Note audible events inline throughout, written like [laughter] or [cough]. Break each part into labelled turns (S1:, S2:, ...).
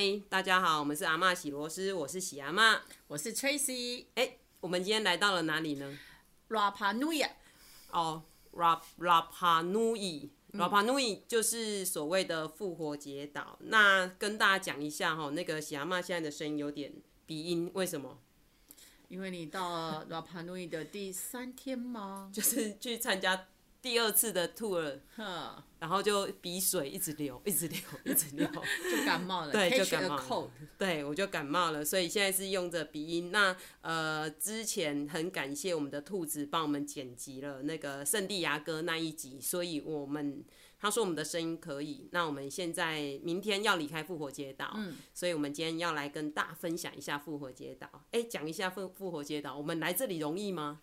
S1: 嗨，大家好，我们是阿嬷喜螺丝，我是喜阿嬷，
S2: 我是 Tracy。
S1: 哎，我们今天来到了哪里呢
S2: ？Rapa Nui。
S1: 哦，Rap Rapa Nui，Rapa Nui 就是所谓的复活节岛。那跟大家讲一下哈，那个喜阿妈现在的声音有点鼻音，为什么？
S2: 因为你到了 Rapa Nui 的第三天吗？
S1: 就是去参加。第二次的 tour，然后就鼻水一直流，[laughs] 一直流，一直流，[laughs]
S2: 就感冒了。
S1: 对，就感冒了。对，我就感冒了，所以现在是用着鼻音。那呃，之前很感谢我们的兔子帮我们剪辑了那个圣地牙哥那一集，所以我们他说我们的声音可以。那我们现在明天要离开复活节岛，嗯，所以我们今天要来跟大家分享一下复活节岛。哎，讲一下复复活节岛，我们来这里容易吗？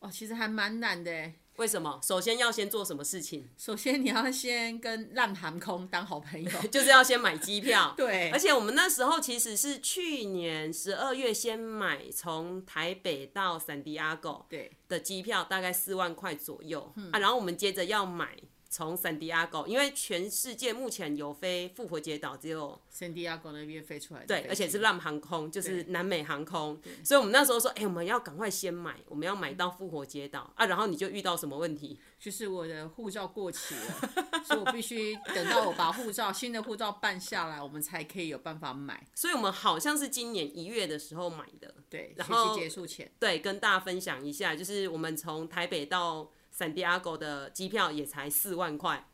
S2: 哦，其实还蛮难的。
S1: 为什么？首先要先做什么事情？[laughs]
S2: 首先你要先跟烂航空当好朋友，[laughs]
S1: 就是要先买机票。[laughs]
S2: 对，
S1: 而且我们那时候其实是去年十二月先买从台北到圣地亚哥的机票，大概四万块左右，嗯、啊，然后我们接着要买。从圣地亚哥，因为全世界目前有飞复活节岛只有
S2: 圣地亚哥那边飞出来的，
S1: 对，而且是烂航空，就是南美航空，所以我们那时候说，哎、欸，我们要赶快先买，我们要买到复活节岛啊，然后你就遇到什么问题？
S2: 就是我的护照过期了，所以我必须等到我把护照新的护照办下来，我们才可以有办法买。
S1: 所以我们好像是今年一月的时候买的，
S2: 对，然后结束前，
S1: 对，跟大家分享一下，就是我们从台北到。圣地亚哥的机票也才四万块，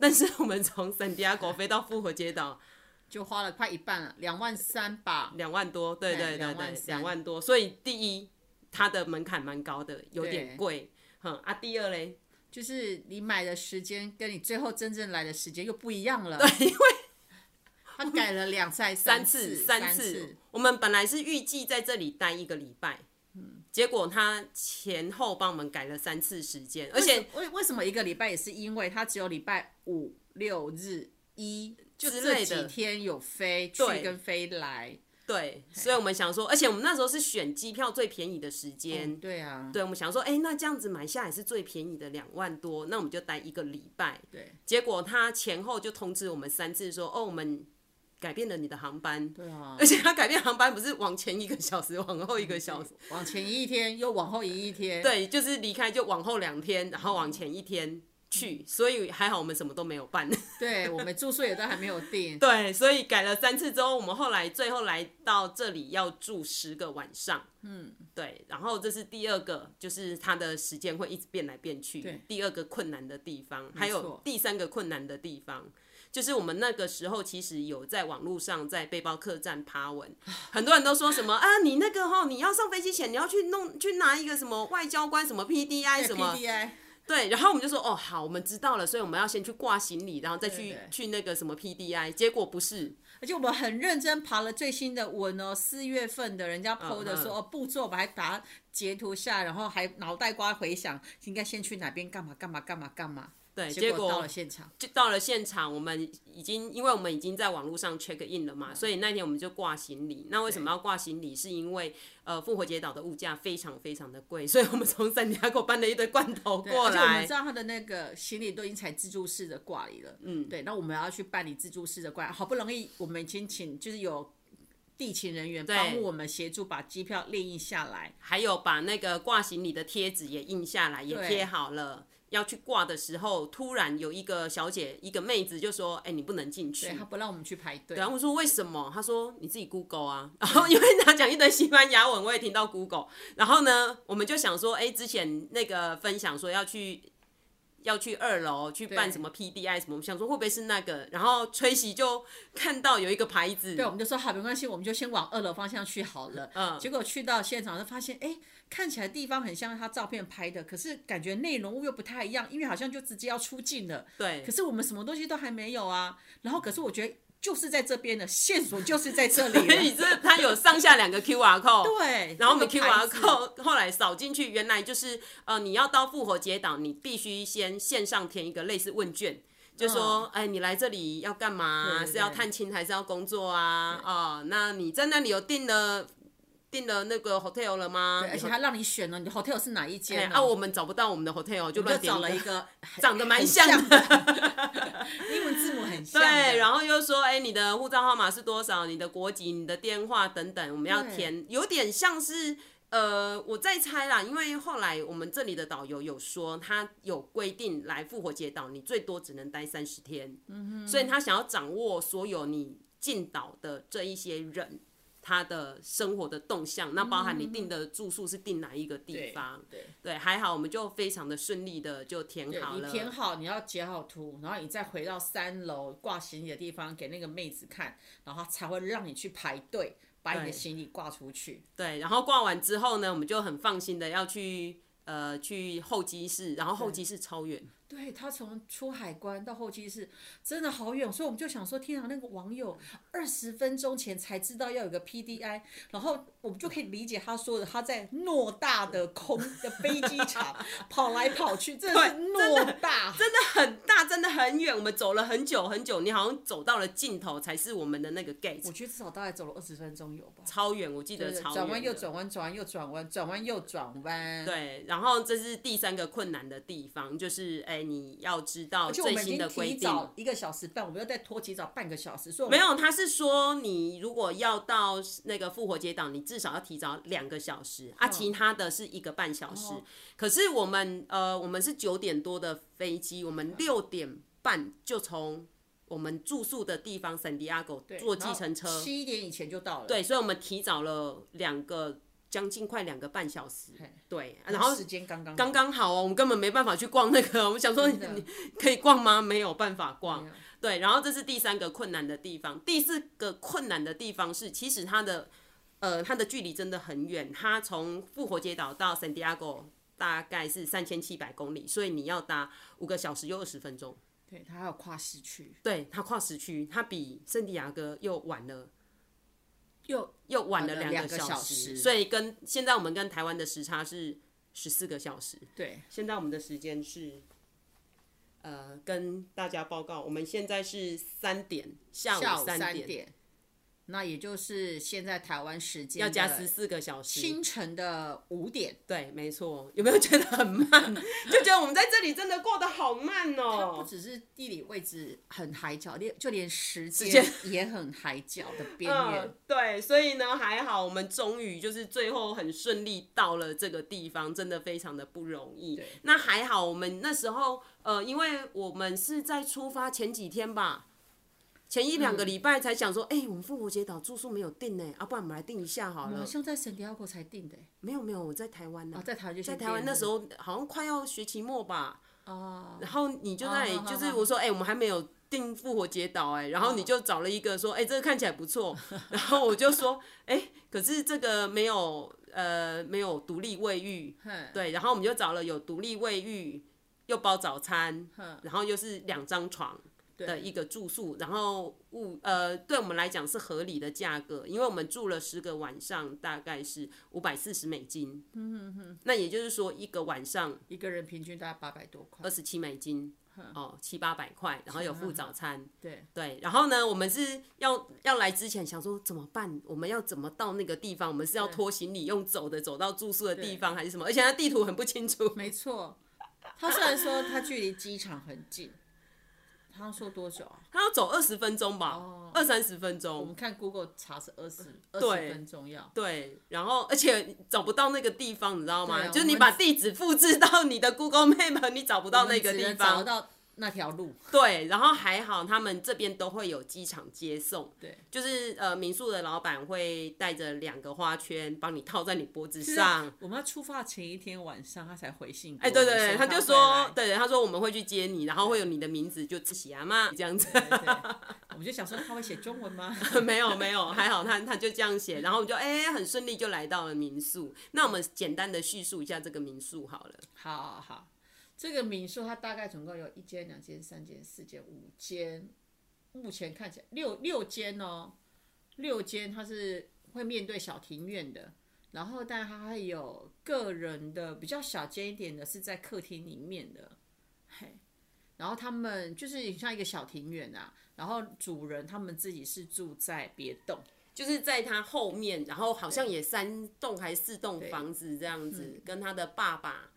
S1: 但是我们从圣地亚哥飞到复活节岛 [laughs]
S2: 就花了快一半了，两万三吧，
S1: 两万多，对对对对，两万多。所以第一，它的门槛蛮高的，有点贵。哼啊，第二嘞，
S2: 就是你买的时间跟你最后真正来的时间又不一样了。
S1: 对，因为 [laughs]
S2: 他改了两次、
S1: 三次、三次。我们本来是预计在这里待一个礼拜。结果他前后帮我们改了三次时间，而且
S2: 为为什么一个礼拜也是因为他只有礼拜五六日一就这几天有飞去跟飞来，
S1: 对，所以我们想说，而且我们那时候是选机票最便宜的时间，
S2: 对啊，
S1: 对，我们想说，哎，那这样子买下来是最便宜的两万多，那我们就待一个礼拜，
S2: 对，
S1: 结果他前后就通知我们三次说，哦，我们。改变了你的航班，
S2: 对啊，
S1: 而且他改变航班不是往前一个小时，往后一个小时，
S2: 往前移一天又往后移一天，
S1: 对，就是离开就往后两天，然后往前一天去，所以还好我们什么都没有办，
S2: 对，[laughs] 我们住宿也都还没有定，
S1: 对，所以改了三次之后，我们后来最后来到这里要住十个晚上，
S2: 嗯，
S1: 对，然后这是第二个，就是它的时间会一直变来变去，
S2: 对，
S1: 第二个困难的地方，还有第三个困难的地方。就是我们那个时候，其实有在网络上在背包客栈爬文，很多人都说什么啊，你那个哈，你要上飞机前你要去弄去拿一个什么外交官什么 PDI 什么，对，然后我们就说哦好，我们知道了，所以我们要先去挂行李，然后再去去那个什么 PDI，结果不是，
S2: 而且我们很认真爬了最新的文哦，四月份的人家 PO 的说、嗯、哦步骤，我们还把它截图下，然后还脑袋瓜回想应该先去哪边干嘛干嘛干嘛干嘛。
S1: 对，结果
S2: 到了现场，
S1: 就到了现场，我们已经，因为我们已经在网络上 check in 了嘛，所以那天我们就挂行李。那为什么要挂行李？是因为呃，复活节岛的物价非常非常的贵，所以我们从圣地亚哥搬了一堆罐头过来。
S2: 我们知道他的那个行李都已经采自助式的挂里了，
S1: 嗯，
S2: 对。那我们要去办理自助式的挂，好不容易我们已经请就是有地勤人员帮我们协助把机票列印下来，
S1: 还有把那个挂行李的贴纸也印下来，也贴好了。要去挂的时候，突然有一个小姐，一个妹子就说：“哎、欸，你不能进去。”
S2: 对，她不让我们去排队。
S1: 然后我说：“为什么？”她说：“你自己 Google 啊。[laughs] ”然后因为她讲一堆西班牙文，我也听到 Google。然后呢，我们就想说：“哎、欸，之前那个分享说要去。”要去二楼去办什么 PDI 什么，我们想说会不会是那个？然后崔喜就看到有一个牌子，
S2: 对，我们就说好，没关系，我们就先往二楼方向去好了。
S1: 嗯，
S2: 结果去到现场就发现，哎，看起来地方很像他照片拍的，可是感觉内容物又不太一样，因为好像就直接要出境了。
S1: 对，
S2: 可是我们什么东西都还没有啊。然后可是我觉得。就是在这边的线索，就是在这里。
S1: 所以这它有上下两个 QR code。[laughs]
S2: 对。
S1: 然后我们 QR code 后来扫进去，原来就是呃，你要到复活节岛，你必须先线上填一个类似问卷，就说，哎，你来这里要干嘛？是要探亲还是要工作啊？哦，那你在那里有订了订了那个 hotel 了吗？
S2: 对，而且还让你选了，你的 hotel 是哪一间？
S1: 啊，我们找不到我们的 hotel，就乱点
S2: 找了一个
S1: 长得蛮像的，[laughs]
S2: 英文字母很。很像。
S1: 对，然后又说，哎、欸，你的护照号码是多少？你的国籍、你的电话等等，我们要填，有点像是。呃，我在猜啦，因为后来我们这里的导游有说，他有规定来复活节岛，你最多只能待三十天，嗯哼，所以他想要掌握所有你进岛的这一些人，他的生活的动向，那包含你订的住宿是订哪一个地方，对。还好，我们就非常的顺利的就填好了，
S2: 你填好，你要截好图，然后你再回到三楼挂行李的地方给那个妹子看，然后才会让你去排队。把你的行李挂出去，
S1: 对，然后挂完之后呢，我们就很放心的要去呃去候机室，然后候机室超远。
S2: 对，他从出海关到后期是真的好远，所以我们就想说，天啊，那个网友二十分钟前才知道要有个 PDI，然后我们就可以理解他说的，他在偌大的空的飞机场 [laughs] 跑来跑去，真的是偌大，
S1: 真的很大，真的很远，我们走了很久很久，你好像走到了尽头才是我们的那个 gate。
S2: 我觉得至少大概走了二十分钟有吧，
S1: 超远，我记得超远。
S2: 转弯又转弯，转弯又转弯，转弯又转弯。
S1: 对，然后这是第三个困难的地方，就是哎。你要知道最新的规定，
S2: 一个小时半，我们要再拖提早半个小时。所以
S1: 没有，他是说你如果要到那个复活节岛，你至少要提早两个小时，啊，其他的是一个半小时。可是我们呃，我们是九点多的飞机，我们六点半就从我们住宿的地方圣地亚哥坐计程车，
S2: 七点以前就到了。
S1: 对，所以我们提早了两个。将近快两个半小时，对，然后
S2: 时间刚刚
S1: 刚刚好哦，我们根本没办法去逛那个，[laughs] 我们想说你可以逛吗？没有办法逛，对，然后这是第三个困难的地方，第四个困难的地方是，其实它的呃它的距离真的很远，它从复活节岛到圣地亚哥大概是三千七百公里，所以你要搭五个小时又二十分钟，
S2: 对，它还有跨时区，
S1: 对，它跨时区，它比圣地亚哥又晚了。
S2: 又
S1: 又晚了两个小时，所以跟现在我们跟台湾的时差是十四个小时。
S2: 对，
S1: 现在我们的时间是，呃，跟大家报告，我们现在是三点，下午三点。
S2: 那也就是现在台湾时间
S1: 要加十四个小时，
S2: 清晨的五点。
S1: 对，没错。有没有觉得很慢？[laughs] 就觉得我们在这里真的过得好慢哦。
S2: 它不只是地理位置很海角，连就连时间也很海角的 [laughs] 边缘。
S1: 嗯。对，所以呢还好，我们终于就是最后很顺利到了这个地方，真的非常的不容易。那还好，我们那时候呃，因为我们是在出发前几天吧。前一两个礼拜才想说，哎、我们复活节岛住宿没有订呢，啊，不然我们来订一下好了。好
S2: 像在圣地亚哥才订的。
S1: 没有没有，我在台湾呢、
S2: 哦。在台湾就
S1: 在台湾那时候好像快要学期末吧。
S2: 哦。
S1: 然后你就在，哦、就是我说，哎、欸，我们还没有订复活节岛，哎，然后你就找了一个说，哎、欸，这个看起来不错。[laughs] 然后我就说，哎、欸，可是这个没有，呃，没有独立卫浴。对。然后我们就找了有独立卫浴，又包早餐，然后又是两张床。的一个住宿，然后物呃，对我们来讲是合理的价格，因为我们住了十个晚上，大概是五百四十美金。嗯哼哼。那也就是说，一个晚上
S2: 一个人平均大概八百多块，
S1: 二十七美金，哦，七八百块，然后有付早餐。
S2: 对
S1: 对，然后呢，我们是要要来之前想说怎么办？我们要怎么到那个地方？我们是要拖行李用走的走到住宿的地方，还是什么？而且它地图很不清楚。
S2: 没错，他虽然说他距离机场很近。他要说多久啊？
S1: 他要走二十分钟吧，二三十分钟。
S2: 我们看 Google 查是二十二十分钟要。
S1: 对，然后而且找不到那个地方，你知道吗？就是你把地址复制到你的 Google Map，你找不到那个地方。
S2: 那条路
S1: 对，然后还好，他们这边都会有机场接送，
S2: 对，
S1: 就是呃民宿的老板会带着两个花圈帮你套在你脖子上。
S2: 我们要出发前一天晚上，他才回信。
S1: 哎，对对对，他就说，对，他说我们会去接你，然后会有你的名字，就喜阿妈这样子。
S2: 我们就想说他会写中文吗？[laughs]
S1: 没有没有，还好他他就这样写，然后我们就哎很顺利就来到了民宿。那我们简单的叙述一下这个民宿好了。
S2: 好好好。这个民宿它大概总共有一间、两间、三间、四间、五间，目前看起来六六间哦，六间它是会面对小庭院的，然后但它还有个人的比较小间一点的是在客厅里面的，嘿，然后他们就是像一个小庭院啊，然后主人他们自己是住在别栋，
S1: 就是在他后面，然后好像也三栋还是四栋房子这样子，跟他的爸爸。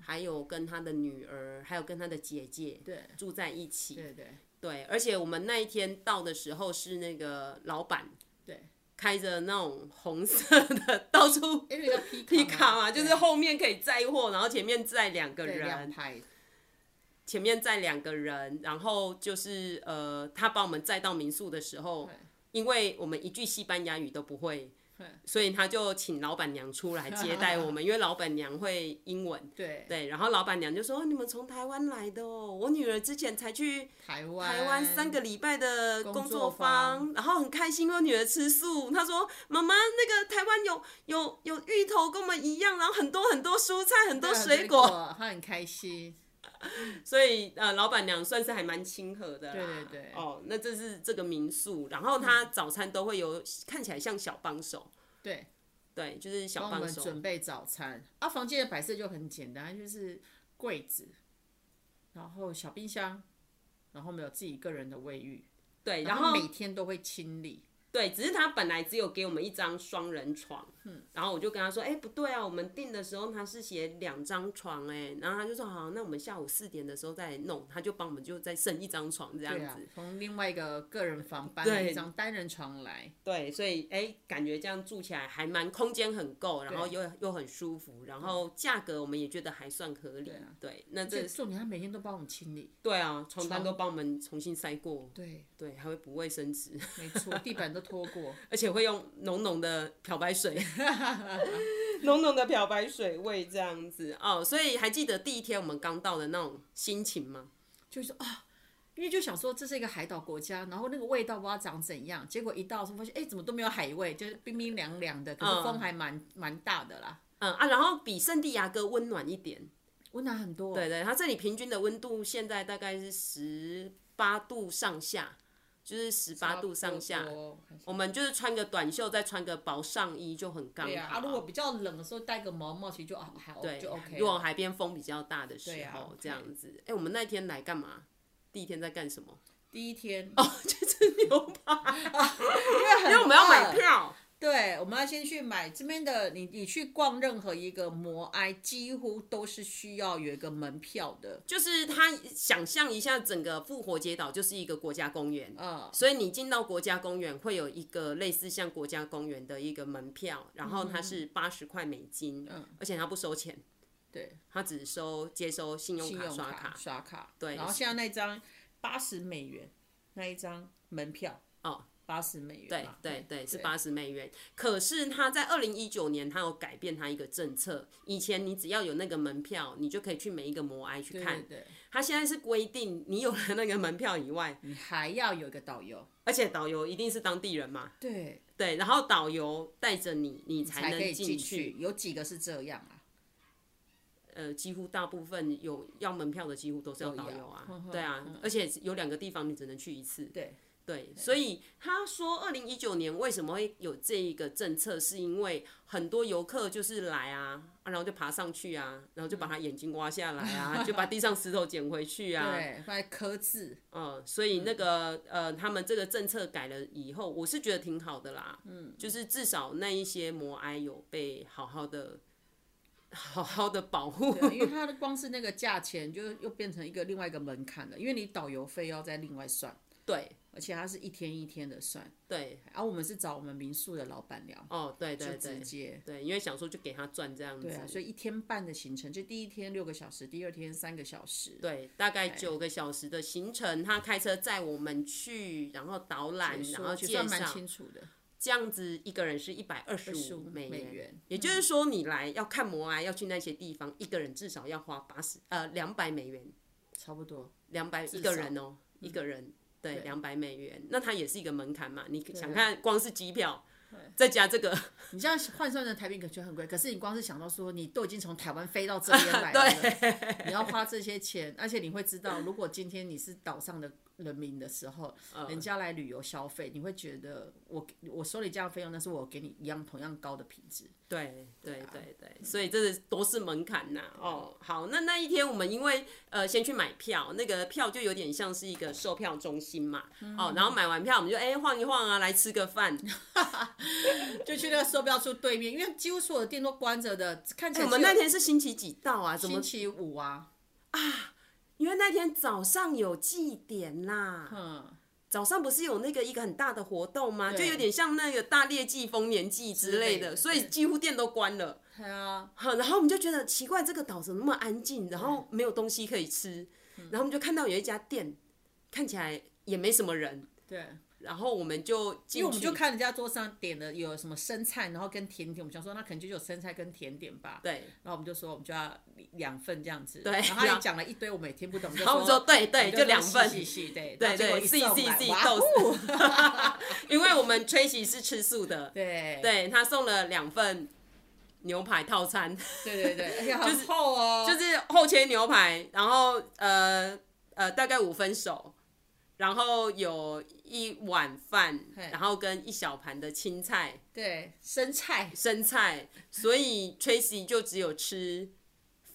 S1: 还有跟他的女儿，还有跟他的姐姐，对，住在一起。
S2: 对对。
S1: 对，而且我们那一天到的时候是那个老板
S2: 对。
S1: 开着那种红色的到处皮卡嘛，就是后面可以载货，然后前面载两个人，前面载两个人，然后就是呃，他把我们载到民宿的时候，因为我们一句西班牙语都不会。所以他就请老板娘出来接待我们，[laughs] 因为老板娘会英文。对对，然后老板娘就说：“你们从台湾来的哦，我女儿之前才去台湾台湾三个礼拜的工作坊，然后很开心，我女儿吃素。她说：妈妈，那个台湾有有有芋头跟我们一样，然后很多很多蔬菜，很多水果，
S2: 她很开心。”
S1: 所以呃，老板娘算是还蛮亲和的。
S2: 对对对。
S1: 哦，那这是这个民宿，然后他早餐都会有看起来像小帮手。
S2: 对。
S1: 对，就是小帮手。
S2: 帮我们准备早餐。啊，房间的摆设就很简单，就是柜子，然后小冰箱，然后没有自己个人的卫浴。
S1: 对，
S2: 然后每天都会清理。
S1: 对，只是他本来只有给我们一张双人床，嗯，然后我就跟他说，哎、欸，不对啊，我们订的时候他是写两张床，哎，然后他就说，好，那我们下午四点的时候再弄，他就帮我们就再剩一张床这样子，
S2: 从、啊、另外一个个人房搬了一张单人床来，
S1: 对，所以哎、欸，感觉这样住起来还蛮空间很够，然后又又很舒服，然后价格我们也觉得还算合理，对，啊、对，那这
S2: 重点他每天都帮我们清理，
S1: 对啊，床单都帮我们重新塞过，
S2: 对
S1: 对，还会补卫生纸，
S2: 没错，地板都。拖过，
S1: 而且会用浓浓的漂白水，[laughs] 浓浓的漂白水味这样子哦。所以还记得第一天我们刚到的那种心情吗？
S2: 就是说啊，因为就想说这是一个海岛国家，然后那个味道不知道长怎样。结果一到时候发现，哎，怎么都没有海味，就是冰冰凉凉的，可是风还蛮蛮、嗯、大的啦。
S1: 嗯啊，然后比圣地亚哥温暖一点，
S2: 温暖很多。
S1: 对对，它这里平均的温度现在大概是十八度上下。就是十八度上下，我们就是穿个短袖，再穿个薄上衣就很刚好。
S2: 啊，如果比较冷的时候戴个毛毛，其实就还好，对，就 OK。
S1: 如果海边风比较大的时候，这样子。哎、欸，我们那天来干嘛？第一天在干什么？
S2: 第一天
S1: 哦，去 [laughs] 吃牛排，[laughs] 因为我们要买票。
S2: 对，我们要先去买这边的。你你去逛任何一个摩埃，几乎都是需要有一个门票的。
S1: 就是他想象一下，整个复活节岛就是一个国家公园，嗯，所以你进到国家公园会有一个类似像国家公园的一个门票，然后它是八十块美金，嗯，而且它不收钱，
S2: 对，
S1: 它只收接收信用卡刷卡
S2: 刷卡，
S1: 对。
S2: 然后现在那张八十美元那一张门票哦。八十美元，
S1: 对对对，是八十美元。可是他在二零一九年，他有改变他一个政策。以前你只要有那个门票，你就可以去每一个摩埃去看。对，对，对，他现在是规定，你有了那个门票以外，
S2: 你还要有一个导游，
S1: 而且导游一定是当地人嘛。
S2: 对
S1: 对，然后导游带着你，你才能进去，
S2: 去。有几个是这样啊？
S1: 呃，几乎大部分有要门票的，几乎都是要导游啊。对啊，而且有两个地方你只能去一次。
S2: 对。
S1: 对，所以他说，二零一九年为什么会有这一个政策，是因为很多游客就是来啊，然后就爬上去啊，然后就把他眼睛挖下来啊，[laughs] 就把地上石头捡回去啊，
S2: 对，放在刻字。
S1: 嗯，所以那个呃，他们这个政策改了以后，我是觉得挺好的啦。嗯，就是至少那一些摩埃有被好好的、[laughs] 好好的保护，
S2: 因为它的光是那个价钱，就又变成一个另外一个门槛了，因为你导游费要再另外算。
S1: 对。
S2: 而且他是一天一天的算，
S1: 对。
S2: 而、啊、我们是找我们民宿的老板聊，
S1: 哦，对对对，
S2: 直接。
S1: 对，因为想说就给他赚这样子，
S2: 对啊，所以一天半的行程，就第一天六个小时，第二天三个小时，
S1: 对，大概九个小时的行程，他开车载我们去，然后导览，然后介绍，
S2: 蛮清楚的。
S1: 这样子一个人是一百二十五美元，也就是说你来要看摩埃，要去那些地方，一个人至少要花八十呃两百美元，
S2: 差不多。
S1: 两百一个人哦，一个人。对，两百美元，那它也是一个门槛嘛。你想看，光是机票，再加这个，[laughs]
S2: 你这样换算成台币可觉很贵。可是你光是想到说，你都已经从台湾飞到这 [laughs] 边来了，你要花这些钱，而且你会知道，如果今天你是岛上的。人民的时候，人家来旅游消费，你会觉得我我收你这样费用，但是我给你一样同样高的品质。
S1: 对对对对，对，所以这是都是门槛呐。哦，好，那那一天我们因为呃先去买票，那个票就有点像是一个售票中心嘛。哦，然后买完票我们就哎晃一晃啊，来吃个饭，[laughs]
S2: 就去那个售票处对面，因为几乎所有的店都关着的，看起来。
S1: 我们那天是星期几到啊？
S2: 星期五啊。
S1: 啊。因为那天早上有祭典啦。
S2: 嗯。
S1: 早上不是有那个一个很大的活动
S2: 吗？
S1: 就有点像那个大猎祭、丰年祭之类的，
S2: 的
S1: 所以几乎店都关了。
S2: 对啊。
S1: 好，然后我们就觉得奇怪，这个岛怎么那么安静？然后没有东西可以吃，然后我们就看到有一家店，看起来也没什么人。
S2: 对。
S1: 然后我们就进去，
S2: 因为我们就看人家桌上点的有什么生菜，然后跟甜点，我们想说那可能就有生菜跟甜点吧。
S1: 对。
S2: 然后我们就说我们就要两份这样子。
S1: 对。
S2: 然后他也讲了一堆我们也听不懂，
S1: 然后我们说对对，就两份。
S2: 细细对
S1: 对对，C C C 豆丝。[laughs] 因为我们 Tracy 是吃素的。[laughs]
S2: 对。
S1: 对他送了两份牛排套餐。
S2: 对对对，[laughs] 而且很厚哦。
S1: 就是厚切牛排，然后呃呃大概五分熟。然后有一碗饭，然后跟一小盘的青菜，
S2: 对，生菜，
S1: 生菜，所以 Tracy 就只有吃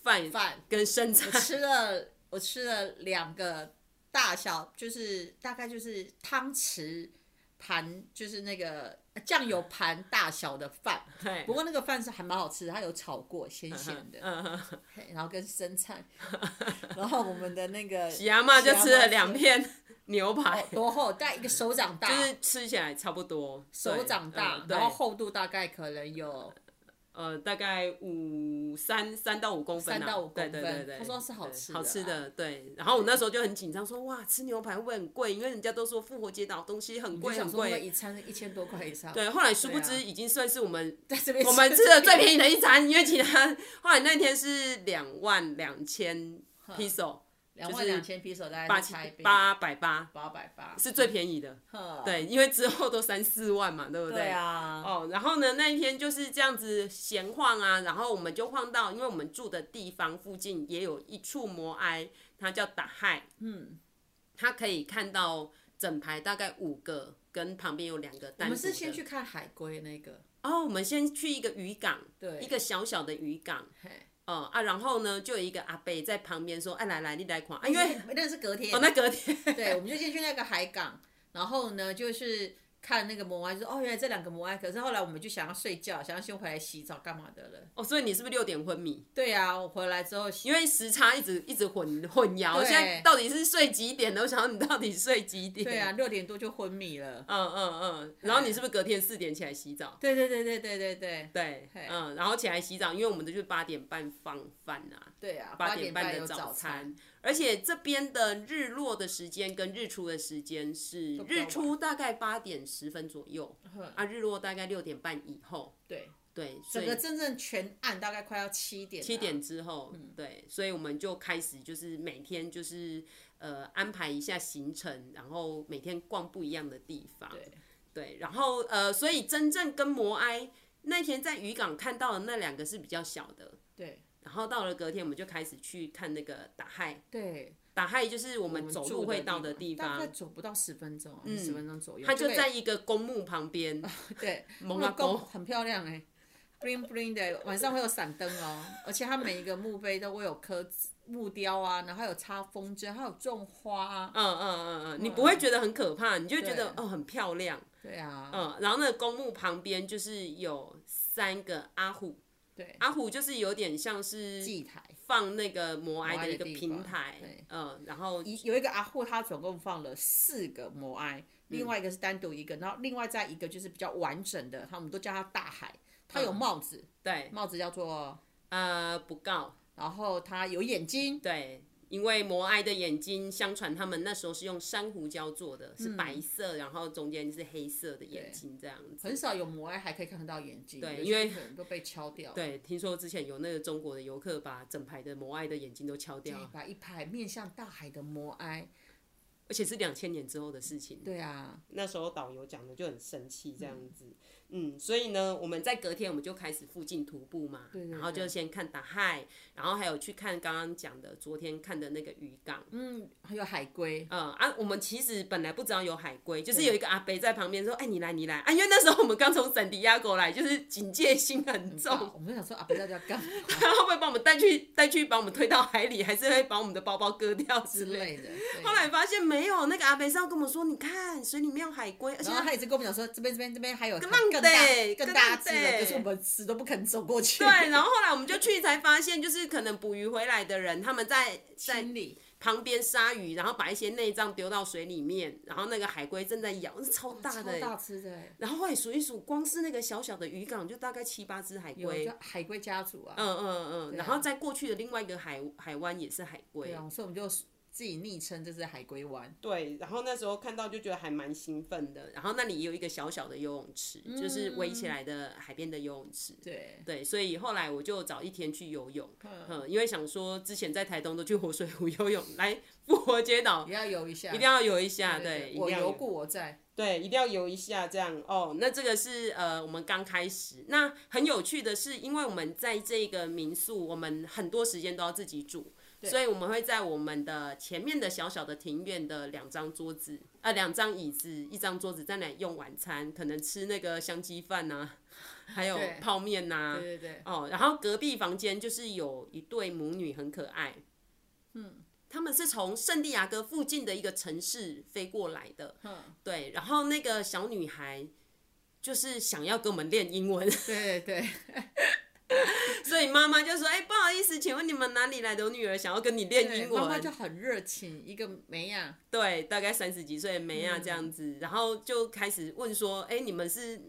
S1: 饭饭跟生菜。
S2: 我吃了，我吃了两个大小，就是大概就是汤匙盘，就是那个酱油盘大小的饭。[laughs]
S1: 对，
S2: 不过那个饭是还蛮好吃的，它有炒过，咸咸的。然后跟生菜，[laughs] 然后我们的那个
S1: 喜阿嬷就吃了两片。牛排
S2: 多厚？大概一个手掌大，
S1: 就是吃起来差不多
S2: 手掌大，然后厚度大概可能有，
S1: 呃，大概五三三到五公分，
S2: 三到五公分，
S1: 对对对，
S2: 他说是好吃，
S1: 好吃的，对。然后我那时候就很紧张，说哇，吃牛排会不会很贵？因为人家都说复活节岛东西很贵很贵，
S2: 一餐一千多块以上。
S1: 对，后来殊不知已经算是我们 [laughs]
S2: 在这边
S1: 我们吃的最便宜的一餐，因为其他 [laughs] 后来那天是两万两千 peso。
S2: 两万两千披索，大概
S1: 八八百八，
S2: 八百八
S1: 是最便宜的。对，因为之后都三四万嘛，对不对？
S2: 对啊。
S1: 哦，然后呢，那一天就是这样子闲晃啊，然后我们就晃到，因为我们住的地方附近也有一处摩埃，它叫打海。嗯。它可以看到整排大概五个，跟旁边有两个单。我
S2: 们是先去看海龟那个。
S1: 哦，我们先去一个渔港，对，一个小小的渔港。哦啊，然后呢，就有一个阿伯在旁边说：“哎，来来，你来看。”啊，因为
S2: 那是隔天。
S1: 哦，那隔天。
S2: 对，我们就先去那个海港，然后呢，就是。看那个摩埃，就说哦，原来这两个摩埃。可是后来我们就想要睡觉，想要先回来洗澡干嘛的了。
S1: 哦，所以你是不是六点昏迷？
S2: 对啊，我回来之后，
S1: 因为时差一直一直混混淆，现在到底是睡几点呢？我想说你到底睡几点？
S2: 对啊，六点多就昏迷了。
S1: 嗯嗯嗯，然后你是不是隔天四点起来洗澡？
S2: 对对对对对对对
S1: 对。嗯，然后起来洗澡，因为我们都是八点半放饭啊。
S2: 对啊，
S1: 八点半的早餐。而且这边的日落的时间跟日出的时间是日出大概八点十分左右，啊，日落大概六点半以后。
S2: 对
S1: 对，
S2: 整个真正全暗大概快要七点。
S1: 七点之后，对，所以我们就开始就是每天就是呃安排一下行程，然后每天逛不一样的地方。对对，然后呃，所以真正跟摩埃那天在渔港看到的那两个是比较小的。
S2: 对。
S1: 然后到了隔天，我们就开始去看那个打海。
S2: 对，
S1: 打海就是我们走路会到的地方，
S2: 大概走不到十分钟，嗯，十分钟左右。
S1: 它就在一个公墓旁边，[laughs]
S2: 对，[laughs] 蒙阿公很漂亮哎，bling bling 的，晚上会有闪灯哦，而且它每一个墓碑都会有刻木雕啊，然后还有插风筝，还有种花啊，
S1: 嗯嗯嗯嗯，你不会觉得很可怕，你就觉得哦很漂亮。
S2: 对啊，
S1: 嗯，然后那个公墓旁边就是有三个阿虎。
S2: 对，
S1: 阿虎就是有点像是
S2: 祭台，
S1: 放那个摩埃的一个平台，对，嗯，然后
S2: 有一个阿虎，他总共放了四个摩埃，另外一个是单独一个，然后另外再一个就是比较完整的，他们都叫它大海，它有帽子，
S1: 对，
S2: 帽子叫做
S1: 呃不告，
S2: 然后它有眼睛，
S1: 对。因为摩埃的眼睛，相传他们那时候是用珊瑚礁做的，是白色，然后中间是黑色的眼睛这样子。
S2: 很少有摩埃还可以看得到眼睛，
S1: 对，因为
S2: 可能都被敲掉。
S1: 对，听说之前有那个中国的游客把整排的摩埃的眼睛都敲掉，
S2: 把一排面向大海的摩埃，
S1: 而且是两千年之后的事情。
S2: 对啊，
S1: 那时候导游讲的就很生气这样子。嗯嗯，所以呢，我们在隔天我们就开始附近徒步嘛，
S2: 对对对，
S1: 然后就先看大海，然后还有去看刚刚讲的昨天看的那个渔港，
S2: 嗯，还有海龟，
S1: 嗯啊，我们其实本来不知道有海龟，就是有一个阿伯在旁边说，哎，你来你来。啊，因为那时候我们刚从圣地亚哥来，就是警戒心很重，
S2: 嗯、我们想说阿伯在这干嘛？[laughs]
S1: 他会不会把我们带去带去把我们推到海里，还是会把我们的包包割掉之类的？后来发现没有，那个阿伯是要跟我们说，你看水里面有海龟，而且
S2: 他一直跟我们讲说，这边这边这边还有更
S1: 大更大。大只的，
S2: 可是我们死都不肯走过去。
S1: 对，然后后来我们就去才发现，就是可能捕鱼回来的人，他们在在旁边鲨鱼，然后把一些内脏丢到水里面，然后那个海龟正在咬，是超大的，
S2: 超大吃的。
S1: 然后后来数一数，光是那个小小的渔港就大概七八只海龟，
S2: 海龟家族啊。
S1: 嗯嗯嗯，然后在过去的另外一个海海湾也是海龟。
S2: 对啊，所以我们就。自己昵称就是海龟湾。
S1: 对，然后那时候看到就觉得还蛮兴奋的。然后那里也有一个小小的游泳池，嗯、就是围起来的海边的游泳池。对对，所以后来我就找一天去游泳，嗯，因为想说之前在台东都去活水湖游泳，来复活街岛
S2: 也要游一下，
S1: 一定要游一下，对，
S2: 我游过我在，
S1: 对，一定要游一下这样哦。那这个是呃我们刚开始，那很有趣的是，因为我们在这个民宿，我们很多时间都要自己煮。所以我们会在我们的前面的小小的庭院的两张桌子，呃，两张椅子，一张桌子在那里用晚餐，可能吃那个香鸡饭呐，[laughs] 还有泡面呐、啊，
S2: 对对对，
S1: 哦，然后隔壁房间就是有一对母女很可爱，
S2: 嗯，
S1: 他们是从圣地亚哥附近的一个城市飞过来的，嗯，对，然后那个小女孩就是想要跟我们练英文，
S2: 对 [laughs] 对对。[laughs]
S1: 所以妈妈就说：“哎、欸，不好意思，请问你们哪里来的女儿想要跟你练英文？”
S2: 妈妈就很热情，一个梅亚，
S1: 对，大概三十几岁的梅亚这样子、嗯，然后就开始问说：“哎、欸，你们是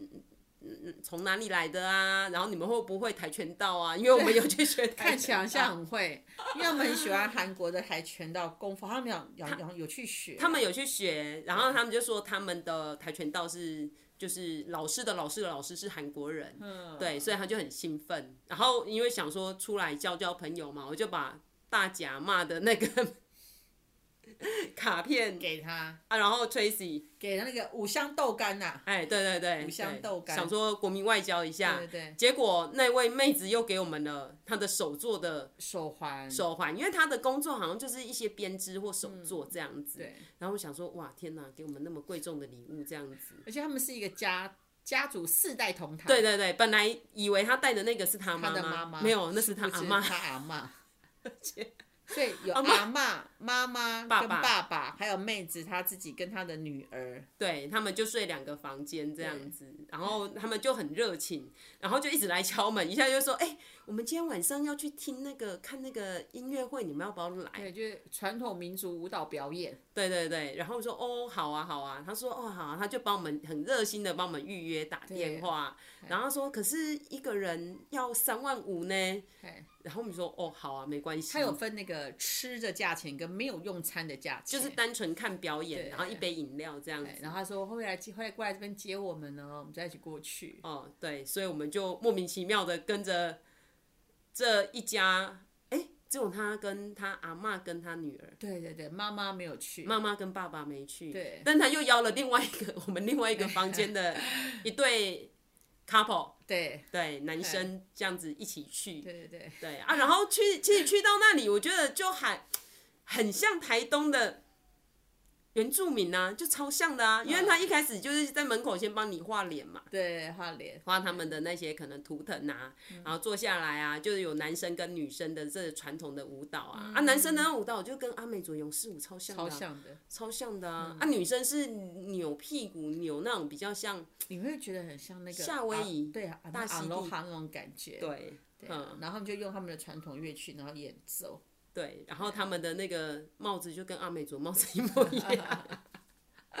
S1: 从哪里来的啊？然后你们会不会跆拳道啊？因为我们有去学跆拳道，
S2: 看起来像很会，因为我们很喜欢韩国的跆拳道功夫，他们有有有有去学，
S1: 他们有去学，然后他们就说他们的跆拳道是。”就是老师的老师的老师是韩国人，对，所以他就很兴奋。然后因为想说出来交交朋友嘛，我就把大甲骂的那个 [laughs] 卡片。
S2: 给他。
S1: 啊，然后 Tracy
S2: 给他那个五香豆干呐、啊，
S1: 哎，对对对，
S2: 五香豆干，
S1: 想说国民外交一下，
S2: 对对，
S1: 结果那位妹子又给我们了她的手做的
S2: 手环，
S1: 手环，因为她的工作好像就是一些编织或手做这样子，
S2: 嗯、对。
S1: 然后我想说，哇，天哪，给我们那么贵重的礼物这样子，
S2: 而且他们是一个家家族四代同堂，
S1: 对对对，本来以为他带的那个是他妈
S2: 妈，
S1: 没有，那是他阿妈，
S2: 他阿妈。[laughs] 所以有阿妈、妈妈爸爸爸爸，还有妹子，她自己跟她的女儿，
S1: 对，他们就睡两个房间这样子，然后他们就很热情，然后就一直来敲门，一下就说，哎、欸，我们今天晚上要去听那个看那个音乐会，你们要不要来？
S2: 对，就是传统民族舞蹈表演。
S1: 对对对，然后我说，哦，好啊好啊，他说，哦好啊，他就帮我们很热心的帮我们预约打电话，然后说，可是一个人要三万五呢。然后我们说哦好啊，没关系。
S2: 他有分那个吃的价钱跟没有用餐的价钱，
S1: 就是单纯看表演，然后一杯饮料这样子。
S2: 然后他说会来会来过来这边接我们呢，我们再一起过去。
S1: 哦，对，所以我们就莫名其妙的跟着这一家，哎，只有他跟他阿嬷跟他女儿。
S2: 对对对，妈妈没有去，
S1: 妈妈跟爸爸没去。
S2: 对，
S1: 但他又邀了另外一个我们另外一个房间的 [laughs] 一对 couple。
S2: 对
S1: 对，男生这样子一起去，
S2: 对对对
S1: 对啊，然后去其实去到那里，我觉得就还很像台东的。原住民啊，就超像的啊，因为他一开始就是在门口先帮你画脸嘛，
S2: 对，画脸，
S1: 画他们的那些可能图腾啊，然后坐下来啊，就是有男生跟女生的这传统的舞蹈啊，啊，男生的舞蹈就跟阿美族勇士舞超像的，
S2: 超像的，
S1: 超像的啊，啊，女生是扭屁股扭那种比较像，
S2: 你会觉得很像那个
S1: 夏威夷，
S2: 对啊，大溪地。那种感觉，
S1: 对，
S2: 嗯，然后他们就用他们的传统乐器，然后演奏，
S1: 对，然后他们的那个帽子就跟阿美族帽子一模一样。[laughs]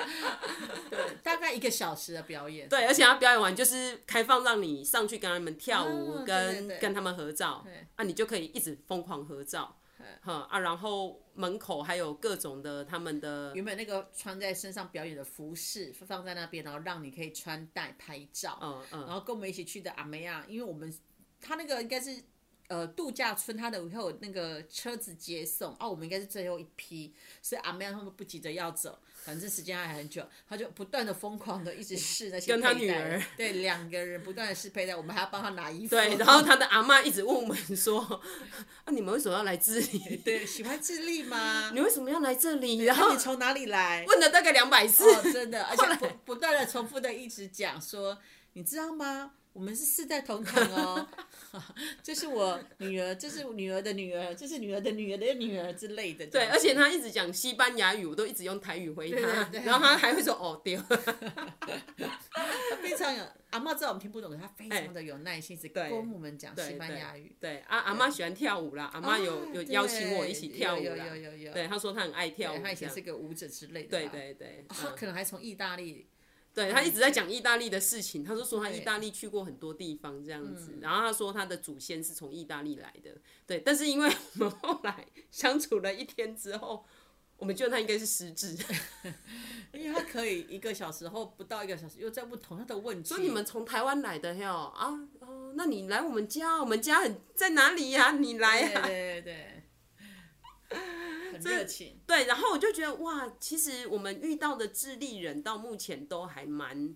S2: 对，大概一个小时的表演。
S1: 对，而且他表演完就是开放让你上去跟他们跳舞，跟、跟他们合照。啊，你就可以一直疯狂合照。哈啊，然后门口还有各种的他们的
S2: 原本那个穿在身上表演的服饰放在那边，然后让你可以穿戴拍照。嗯嗯。然后跟我们一起去的阿梅亚，因为我们他那个应该是。呃，度假村他的会有那个车子接送哦，我们应该是最后一批，所以阿妹他们不急着要走，反正时间还很久，他就不断的疯狂的一直试那些
S1: 跟他女儿，
S2: 对，两个人不断的试佩戴，我们还要帮他拿衣服。
S1: 对，[laughs] 然后他的阿嬷一直问我们说，[laughs] 啊，你们为什么要来智利？
S2: 对，喜欢智利吗？
S1: 你为什么要来这里？然后
S2: 你从哪里来？
S1: 问了大概两百次，
S2: 哦，真的，而且不不断的重复的一直讲说，你知道吗？我们是四代同堂哦，[laughs] 这是我女儿，这是女儿的女儿，这是女儿的女儿的女儿之类的。
S1: 对，而且他一直讲西班牙语，我都一直用台语回他，对对对，然后他还会说哦对。
S2: 他非常有阿妈知道我们听不懂，他非常的有耐心，是跟我们讲西班牙语。
S1: 对，对，对啊，阿妈喜欢跳舞啦，阿妈有、哦、有邀请我一起跳舞啦。有有有有有。对，他说他很爱跳舞，
S2: 他以前是个舞者之类的。
S1: 对对对。
S2: 他、哦、可能还从意大利。
S1: 对，他一直在讲意大利的事情，他就说他意大利去过很多地方这样子，然后他说他的祖先是从意大利来的，对，但是因为我们后来相处了一天之后，我们觉得他应该是失智，[laughs]
S2: 因为他可以一个小时后不到一个小时又在不同样的问题，
S1: 说你们从台湾来的哟啊哦，那你来我们家，我们家很在哪里呀？你来啊？
S2: 对对对。热情
S1: 对，然后我就觉得哇，其实我们遇到的智利人到目前都还蛮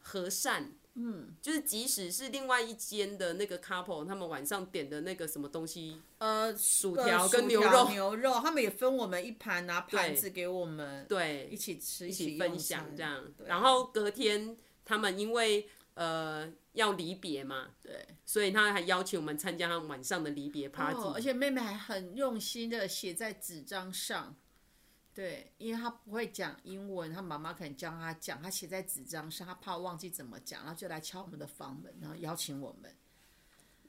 S1: 和善，嗯，就是即使是另外一间的那个 couple，他们晚上点的那个什么东西，
S2: 呃，
S1: 薯条跟牛肉，
S2: 牛肉，他们也分我们一盘，拿盘子给我们，
S1: 对，
S2: 一起吃，
S1: 一起分享这样，然后隔天他们因为。呃，要离别嘛，
S2: 对，
S1: 所以他还邀请我们参加他晚上的离别 party，
S2: 哦，而且妹妹还很用心的写在纸张上，对，因为她不会讲英文，她妈妈可能教她讲，她写在纸张上，她怕忘记怎么讲，然后就来敲我们的房门，然后邀请我们，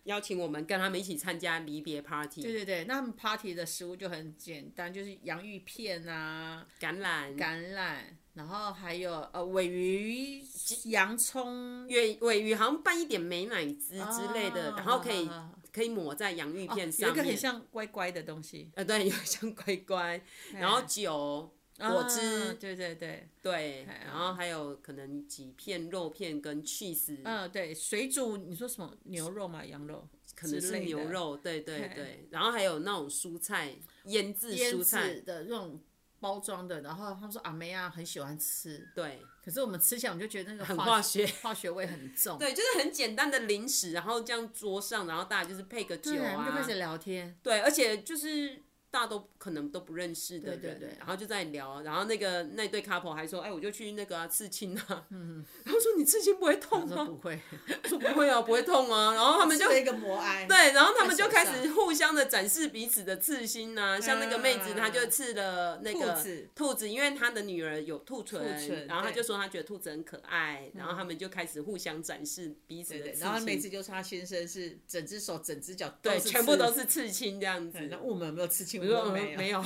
S1: 邀请我们跟他们一起参加离别 party，
S2: 对对对，那他们 party 的食物就很简单，就是洋芋片啊，
S1: 橄榄，
S2: 橄榄。然后还有呃尾鱼、洋葱，
S1: 尾尾鱼好像拌一点美乃滋之类的，哦、然后可以、哦、可以抹在洋芋片上面，
S2: 哦、有一个很像乖乖的东西，
S1: 呃对，有像乖乖，然后酒、果汁，
S2: 哦、对对。对
S1: 对，然后还有可能几片肉片跟 cheese，
S2: 嗯对，水煮你说什么牛肉嘛？羊肉？
S1: 可能是牛肉，对对对，然后还有那种蔬菜腌制蔬菜。
S2: 的那种。包装的，然后他们说阿梅啊很喜欢吃，
S1: 对。
S2: 可是我们吃起来，我们就觉得那个
S1: 很化学，[laughs]
S2: 化学味很重。
S1: 对，就是很简单的零食，然后这样桌上，然后大家就是配个酒啊，
S2: 就开始聊天。
S1: 对，而且就是。大家都可能都不认识的人，
S2: 对对对，
S1: 然后就在聊，然后那个那对 couple 还说，哎，我就去那个、啊、刺青啊，嗯，然后说你刺青不会痛吗？
S2: 不会，
S1: 说不会啊，不会痛啊，[laughs] 然后他们就
S2: 一个摩艾，
S1: 对，然后他们就开始互相的展示彼此的刺青啊，像那个妹子，她就刺了那个兔子，兔子，因为她的女儿有兔唇，然后她就说她觉得兔子很可爱，然后他们就开始互相展示彼此的刺青，
S2: 然后妹子就说她先生是整只手、整只脚，
S1: 对，全部都是刺青这样子，
S2: 那我们有没有刺青？
S1: 我说没有。没有，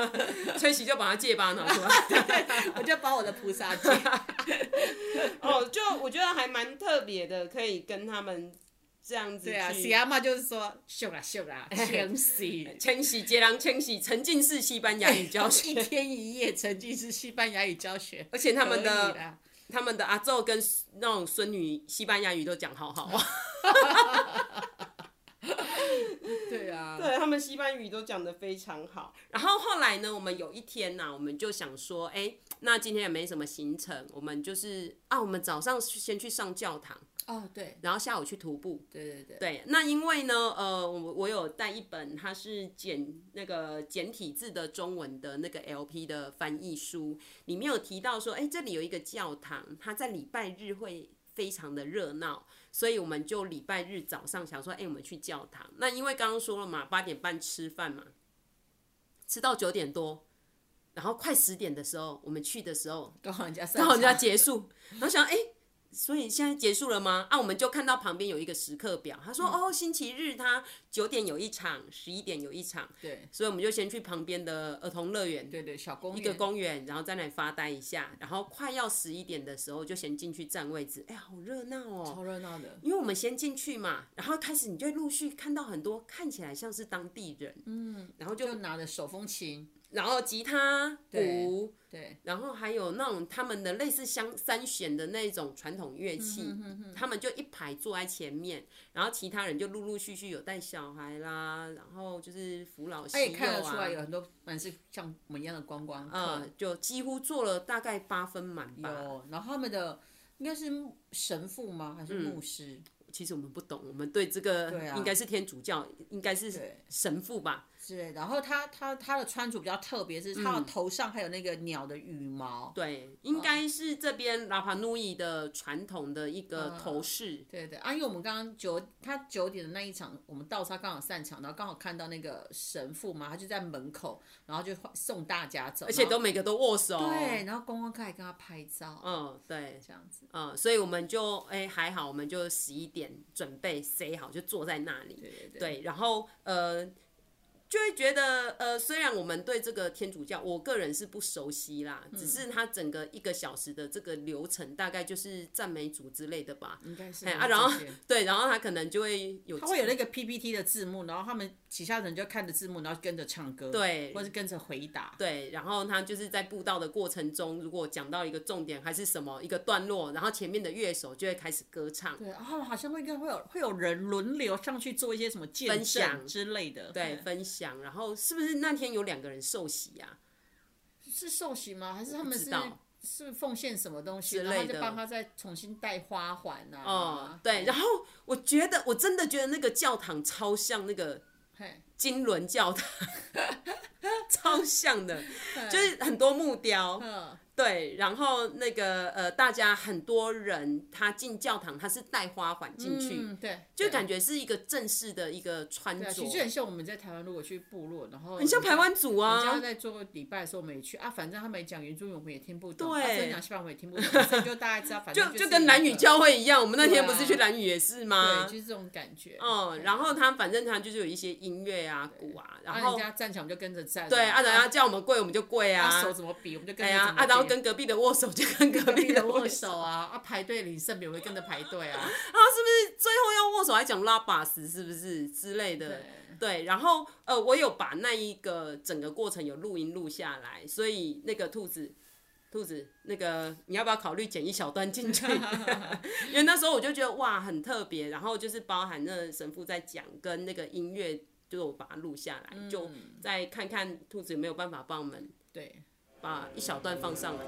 S1: [laughs] 崔喜就把他戒疤拿出
S2: 来，[laughs] 我就把我的菩萨戒。[laughs]
S1: 哦，就我觉得还蛮特别的，可以跟他们这样子。
S2: 对啊，喜阿妈就是说，秀啦秀啦，千禧
S1: 千禧杰郎千禧沉浸式西班牙语教学，
S2: 一天一夜沉浸式西班牙语教学，
S1: 而且他们的他们的阿昼跟那种孙女西班牙语都讲好好啊。[laughs]
S2: 对啊，
S1: 对他们西班牙语都讲得非常好。然后后来呢，我们有一天呐、啊，我们就想说，哎，那今天也没什么行程，我们就是啊，我们早上先去上教堂
S2: 哦，对，
S1: 然后下午去徒步，
S2: 对对对，
S1: 对。那因为呢，呃，我我有带一本它是简那个简体字的中文的那个 LP 的翻译书，里面有提到说，哎，这里有一个教堂，它在礼拜日会非常的热闹。所以我们就礼拜日早上想说，哎、欸，我们去教堂。那因为刚刚说了嘛，八点半吃饭嘛，吃到九点多，然后快十点的时候，我们去的时候，
S2: 刚好人家
S1: 刚好人家结束，然后想，哎、欸。所以现在结束了吗？啊，我们就看到旁边有一个时刻表，他说：“嗯、哦，星期日他九点有一场，十一点有一场。”
S2: 对，
S1: 所以我们就先去旁边的儿童乐园，
S2: 对对，小公园，
S1: 一个公园，然后在那里发呆一下，然后快要十一点的时候就先进去占位置。哎呀，好热闹哦，
S2: 超热闹的。
S1: 因为我们先进去嘛，然后开始你就陆续看到很多看起来像是当地人，
S2: 嗯，
S1: 然后就，
S2: 就拿着手风琴。
S1: 然后吉他、鼓，
S2: 对，
S1: 然后还有那种他们的类似像三弦的那种传统乐器，嗯、哼哼他们就一排坐在前面，然后其他人就陆陆续续有带小孩啦，然后就是扶老携幼啊。
S2: 看得出来有很多蛮是像我们一样的观光客，
S1: 嗯，就几乎做了大概八分满吧。
S2: 有，然后他们的应该是神父吗？还是牧师？
S1: 嗯其实我们不懂，我们对这个应该是天主教，
S2: 啊、
S1: 应该是神父吧。
S2: 是，然后他他他的穿着比较特别，是他的头上还有那个鸟的羽毛。
S1: 嗯、对，应该是这边拉帕努伊的传统的一个头饰、嗯。
S2: 对对啊，因为我们刚刚九他九点的那一场，我们到他刚好散场，然后刚好看到那个神父嘛，他就在门口，然后就送大家走，
S1: 而且都每个都握手。
S2: 对，然后公公开跟他拍照。
S1: 嗯，对，
S2: 这样子。
S1: 嗯，所以我们就哎还好，我们就十一点准备塞好，就坐在那里。对对对。对，然后呃。就会觉得，呃，虽然我们对这个天主教，我个人是不熟悉啦，嗯、只是他整个一个小时的这个流程，大概就是赞美主之类的吧。
S2: 应该是。
S1: 啊，然后对，然后他可能就会有，
S2: 他会有那个 PPT 的字幕，然后他们其他人就看着字幕，然后跟着唱歌，
S1: 对，
S2: 或是跟着回答。
S1: 对，然后他就是在布道的过程中，如果讲到一个重点还是什么一个段落，然后前面的乐手就会开始歌唱。
S2: 对，然后好像会应该会有会有人轮流上去做一些什么分享之类的，
S1: 对，分享。然后是不是那天有两个人受洗呀？
S2: 是受洗吗？还是他们是是奉献什么东西，然后就帮他再重新戴花环啊？
S1: 哦，对。然后我觉得我真的觉得那个教堂超像那个金轮教堂，[laughs] 超像的，就是很多木雕。对，然后那个呃，大家很多人他进教堂，他是带花环进去，
S2: 嗯，对，
S1: 就感觉是一个正式的一个穿着。
S2: 其实很像我们在台湾如果去部落，然后
S1: 很像台湾族啊。
S2: 人家在做礼拜的时候，我们也去啊，反正他们讲原住民，我们也听不懂；
S1: 对，
S2: 讲西班牙我们也听不懂，所以就大概知道，反正
S1: 就就跟兰语教会一样，我们那天不是去兰语也是吗？
S2: 对，就是这种感觉。
S1: 嗯，然后他反正他就是有一些音乐啊、鼓啊，然后
S2: 人家站起来我们就跟着站。
S1: 对，啊，人家叫我们跪我们就跪啊。
S2: 手怎么比我们就跟着。
S1: 啊，然后跟隔壁的握手。就跟隔壁的握手
S2: 啊，啊排队领圣饼会跟着排队啊，[laughs] 啊
S1: 是不是最后要握手还讲拉把斯是不是之类的？对，对，然后呃我有把那一个整个过程有录音录下来，所以那个兔子兔子那个你要不要考虑剪一小段进去？[laughs] 因为那时候我就觉得哇很特别，然后就是包含那神父在讲跟那个音乐，就是我把它录下来，嗯、就再看看兔子有没有办法帮我们
S2: 对。
S1: 把一小段放上
S2: 来。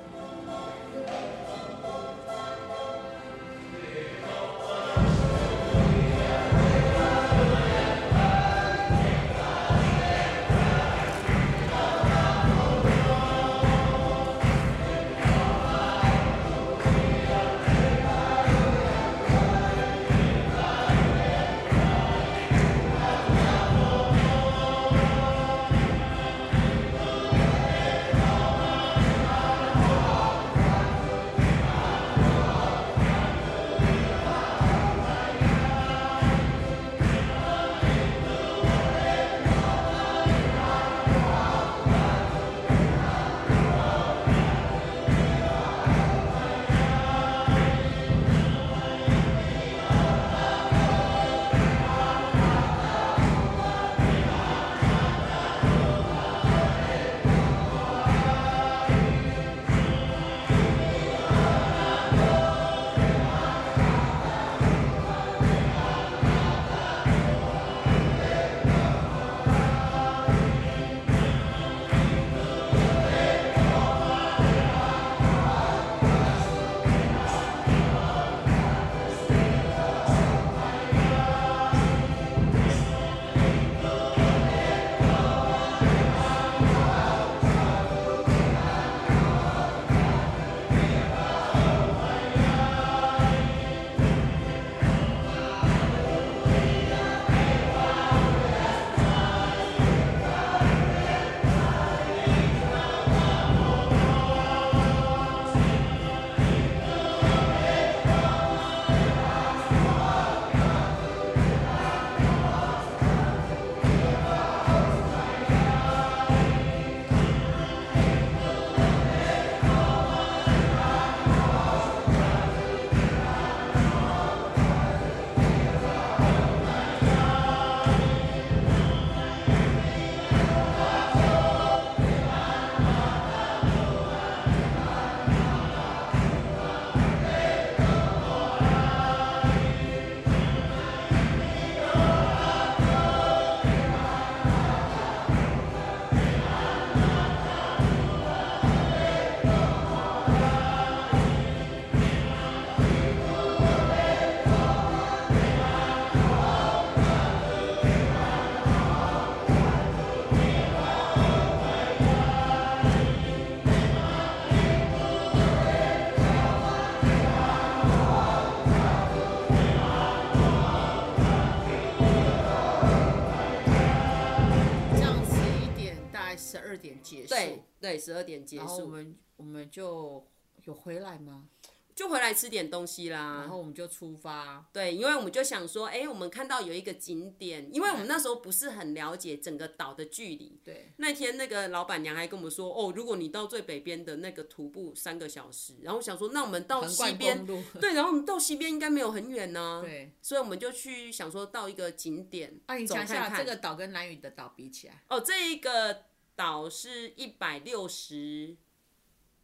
S1: 对对，十二点结束。
S2: 然后我们我们就有回来吗？
S1: 就回来吃点东西啦，
S2: 然后我们就出发。
S1: 对，因为我们就想说，哎，我们看到有一个景点，因为我们那时候不是很了解整个岛的距离。
S2: 对。
S1: 那天那个老板娘还跟我们说，哦，如果你到最北边的那个徒步三个小时，然后我想说，那我们到西边，对，然后我们到西边应该没有很远呢。
S2: 对。
S1: 所以我们就去想说到一个景点，
S2: 啊，你想想这个岛跟南屿的岛比起来，
S1: 哦，这一个岛是一百六十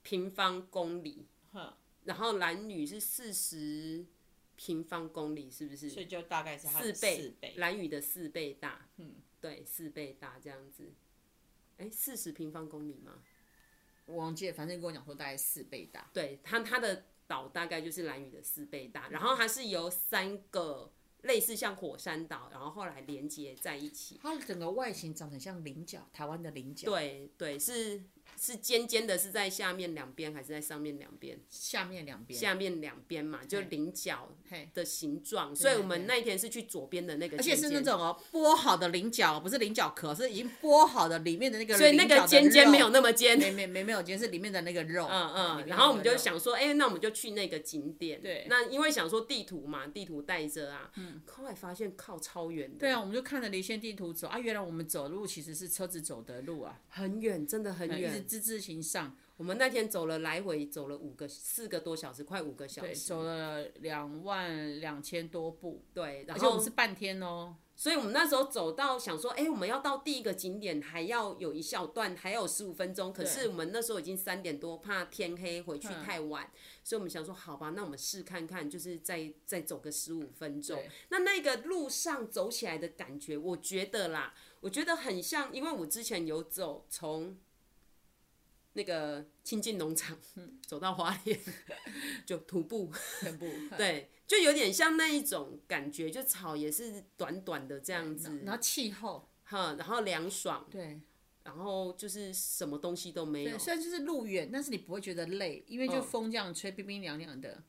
S1: 平方公里。然后蓝屿是四十平方公里，是不是？
S2: 所以就大概是
S1: 四倍，蓝屿的四倍大。嗯，对，四倍大这样子。哎，四十平方公里吗？
S2: 我忘记了，反正跟我讲说大概四倍大。
S1: 对，它它的岛大概就是蓝屿的四倍大，然后它是由三个类似像火山岛，然后后来连接在一起。
S2: 它整个外形长得像菱角，台湾的菱角。
S1: 对对是。是尖尖的，是在下面两边还是在上面两边？
S2: 下面两边。
S1: 下面两边嘛，就菱角的形状。所以我们那一天是去左边的那个尖尖。
S2: 而且是那种哦，剥好的菱角，不是菱角壳，是已经剥好的里面的那个。
S1: 所以那个尖尖没有那么尖。
S2: 没没没没有尖，是里面的那个肉。
S1: 嗯嗯。然后我们就想说，哎、欸，那我们就去那个景点。对。那因为想说地图嘛，地图带着啊。嗯。后来发现靠超远。
S2: 对啊，我们就看了离线地图走啊，原来我们走路其实是车子走的路啊，
S1: 很远，真的很远，
S2: 是之字形上。
S1: 我们那天走了来回走了五个四个多小时，快五个小时，
S2: 走了两万两千多步。
S1: 对，然后
S2: 而且我们是半天哦，
S1: 所以我们那时候走到想说，哎，我们要到第一个景点还要有一小段，还有十五分钟。可是我们那时候已经三点多，怕天黑回去太晚，所以我们想说，好吧，那我们试看看，就是再再走个十五分钟。那那个路上走起来的感觉，我觉得啦，我觉得很像，因为我之前有走从。那个清近农场，[laughs] 走到花莲 [laughs] 就徒步，徒步，[laughs] 对，就有点像那一种感觉，就草也是短短的这样子，
S2: 然后气候，
S1: 哈，然后凉爽，
S2: 对，
S1: 然后就是什么东西都没有，
S2: 虽然就是路远，但是你不会觉得累，因为就风这样吹，冰冰凉凉的，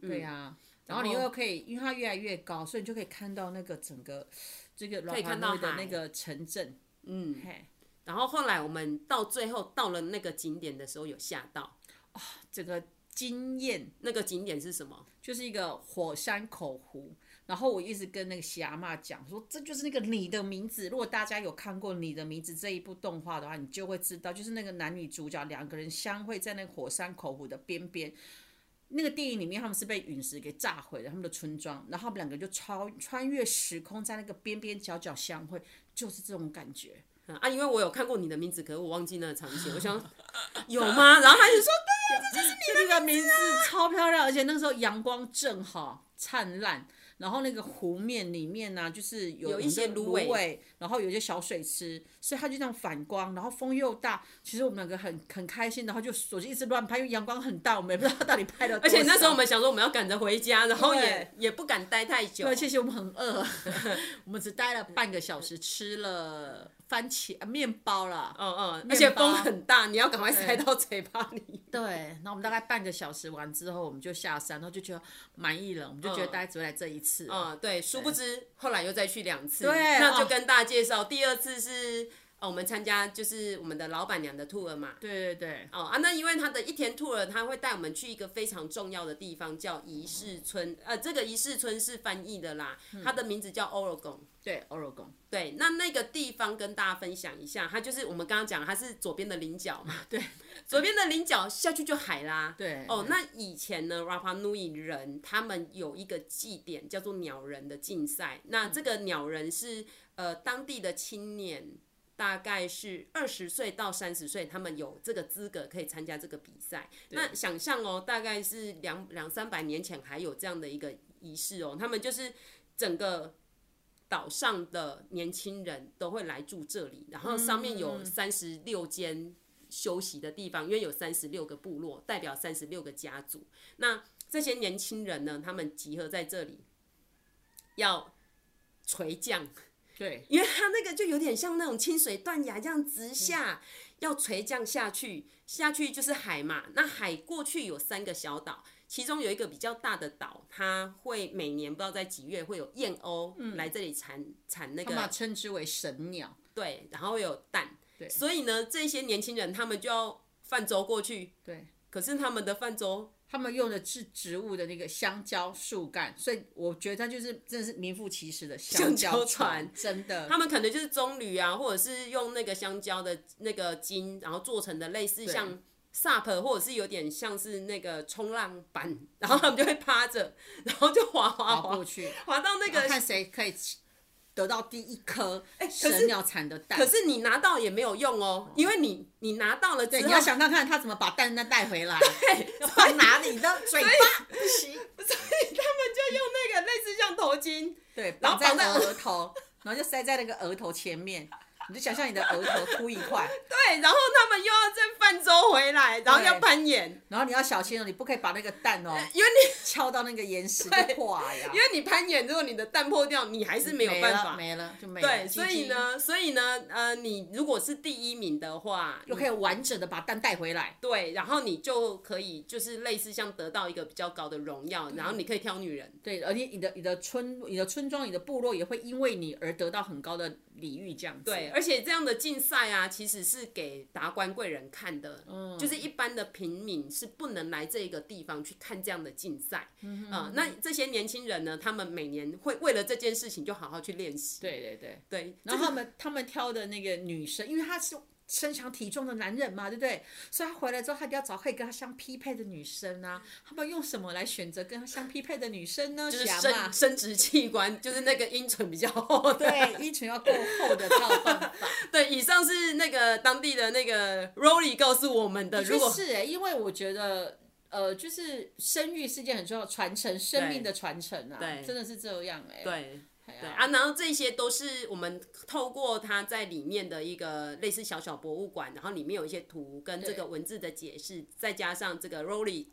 S2: 对呀、啊，然后你又可以，因为它越来越高，所以你就可以看到那个整个这个可以看到的那个城镇，
S1: 嗯，嘿。然后后来我们到最后到了那个景点的时候，有吓到，
S2: 啊，整个惊艳。
S1: 那个景点是什么？
S2: 就是一个火山口湖。然后我一直跟那个喜阿妈讲说，这就是那个你的名字。如果大家有看过《你的名字》这一部动画的话，你就会知道，就是那个男女主角两个人相会在那个火山口湖的边边。那个电影里面他们是被陨石给炸毁了他们的村庄，然后他们两个就超穿越时空，在那个边边角角相会，就是这种感觉。
S1: 啊，因为我有看过你的名字，可是我忘记那个场景。我想有吗？然后他就说：“对呀，这就是你的名字，[laughs] [laughs]
S2: 超漂亮，而且那时候阳光正好灿烂。”然后那个湖面里面呢、啊，就是有，
S1: 有一些芦苇，
S2: 然后有一些小水池，所以它就这样反光，然后风又大，其实我们两个很很开心，然后就手机一直乱拍，因为阳光很大，我们也不知道到底拍了。[laughs]
S1: 而且那时候我们想说我们要赶着回家，然后也也不敢待太久。
S2: 对，其实我们很饿，[laughs] 我们只待了半个小时，吃了番茄啊面包了。
S1: 嗯嗯，而且风很大，你要赶快塞到嘴巴里。[laughs]
S2: 对，然后我们大概半个小时完之后，我们就下山，然后就觉得满意了，我们就觉得大概只会来这一次。
S1: 嗯，对，殊不知后来又再去两次，对，那就跟大家介绍，哦、第二次是哦，我们参加就是我们的老板娘的 tour 嘛，
S2: 对对对，
S1: 哦啊，那因为他的一天 tour，他会带我们去一个非常重要的地方，叫仪式村，嗯、呃，这个仪式村是翻译的啦，它的名字叫 Orogon，
S2: 对，Orogon，
S1: 对，那那个地方跟大家分享一下，它就是我们刚刚讲，它是左边的菱角嘛，[laughs]
S2: 对。
S1: 左边的菱角下去就海啦。
S2: 对。
S1: 哦，那以前呢，Rapa Nui 人他们有一个祭典叫做鸟人的竞赛。那这个鸟人是呃当地的青年，大概是二十岁到三十岁，他们有这个资格可以参加这个比赛。那想象哦，大概是两两三百年前还有这样的一个仪式哦，他们就是整个岛上的年轻人都会来住这里，然后上面有三十六间。休息的地方，因为有三十六个部落，代表三十六个家族。那这些年轻人呢，他们集合在这里，要垂降。
S2: 对，
S1: 因为它那个就有点像那种清水断崖这样直下，要垂降下去，下去就是海嘛。那海过去有三个小岛，其中有一个比较大的岛，它会每年不知道在几月会有燕鸥来这里产产那
S2: 个，称之为神鸟。
S1: 对，然后有蛋。
S2: 对，
S1: 所以呢，这些年轻人他们就要泛舟过去。
S2: 对，
S1: 可是他们的泛舟，
S2: 他们用的是植物的那个香蕉树干，所以我觉得它就是真的是名副其实的香蕉船，真的。
S1: 他们可能就是棕榈啊，或者是用那个香蕉的那个茎，然后做成的类似像 SUP，或者是有点像是那个冲浪板，然后他们就会趴着，然后就滑滑滑
S2: 过去，
S1: 滑到那个
S2: 看谁可以。得到第一颗
S1: 哎，
S2: 神鸟产的蛋，
S1: 可是你拿到也没有用哦，因为你你拿到了之后，
S2: 对，你要想看看他怎么把蛋蛋带回来，
S1: 对，
S2: 放哪里的嘴巴不行，
S1: 所以他们就用那个类似像头巾，
S2: 对，绑在额头，然后就塞在那个额头前面。你就想象你的额头凸一块，[laughs]
S1: 对，然后他们又要再泛舟回来，然后要攀岩，
S2: 然后你要小心哦，你不可以把那个蛋哦，
S1: 因为你 [laughs]
S2: 敲到那个岩石就破呀。
S1: 因为你攀岩，如果你的蛋破掉，你还是没有办法，
S2: 没了，没了就没了。
S1: 对，所以呢，所以呢，呃，你如果是第一名的话，
S2: 就可以完整的把蛋带回来。
S1: 对，然后你就可以就是类似像得到一个比较高的荣耀，然后你可以挑女人。
S2: 对，而且你的你的村、你的村庄、你的部落也会因为你而得到很高的。礼遇这样子，
S1: 对，而且这样的竞赛啊，其实是给达官贵人看的，嗯，就是一般的平民是不能来这个地方去看这样的竞赛，嗯，嗯，那这些年轻人呢，他们每年会为了这件事情就好好去练习，
S2: 对对对
S1: 对，
S2: 然后他们他们挑的那个女生，因为她是。身强体壮的男人嘛，对不对？所以他回来之后，他就要找可以跟他相匹配的女生啊。他们用什么来选择跟他相匹配的女生呢？
S1: 就是生生殖器官，[laughs] 就是那个阴唇比较厚。
S2: 对，阴唇要够厚的才有办法。[laughs]
S1: 对，以上是那个当地的那个 Rolly 告诉我们的。如果
S2: 是哎，因为我觉得呃，就是生育是件很重要，传承生命的传承啊，真的是这样哎。
S1: 对。对啊，然后这些都是我们透过它在里面的一个类似小小博物馆，然后里面有一些图跟这个文字的解释，再加上这个 Rolly。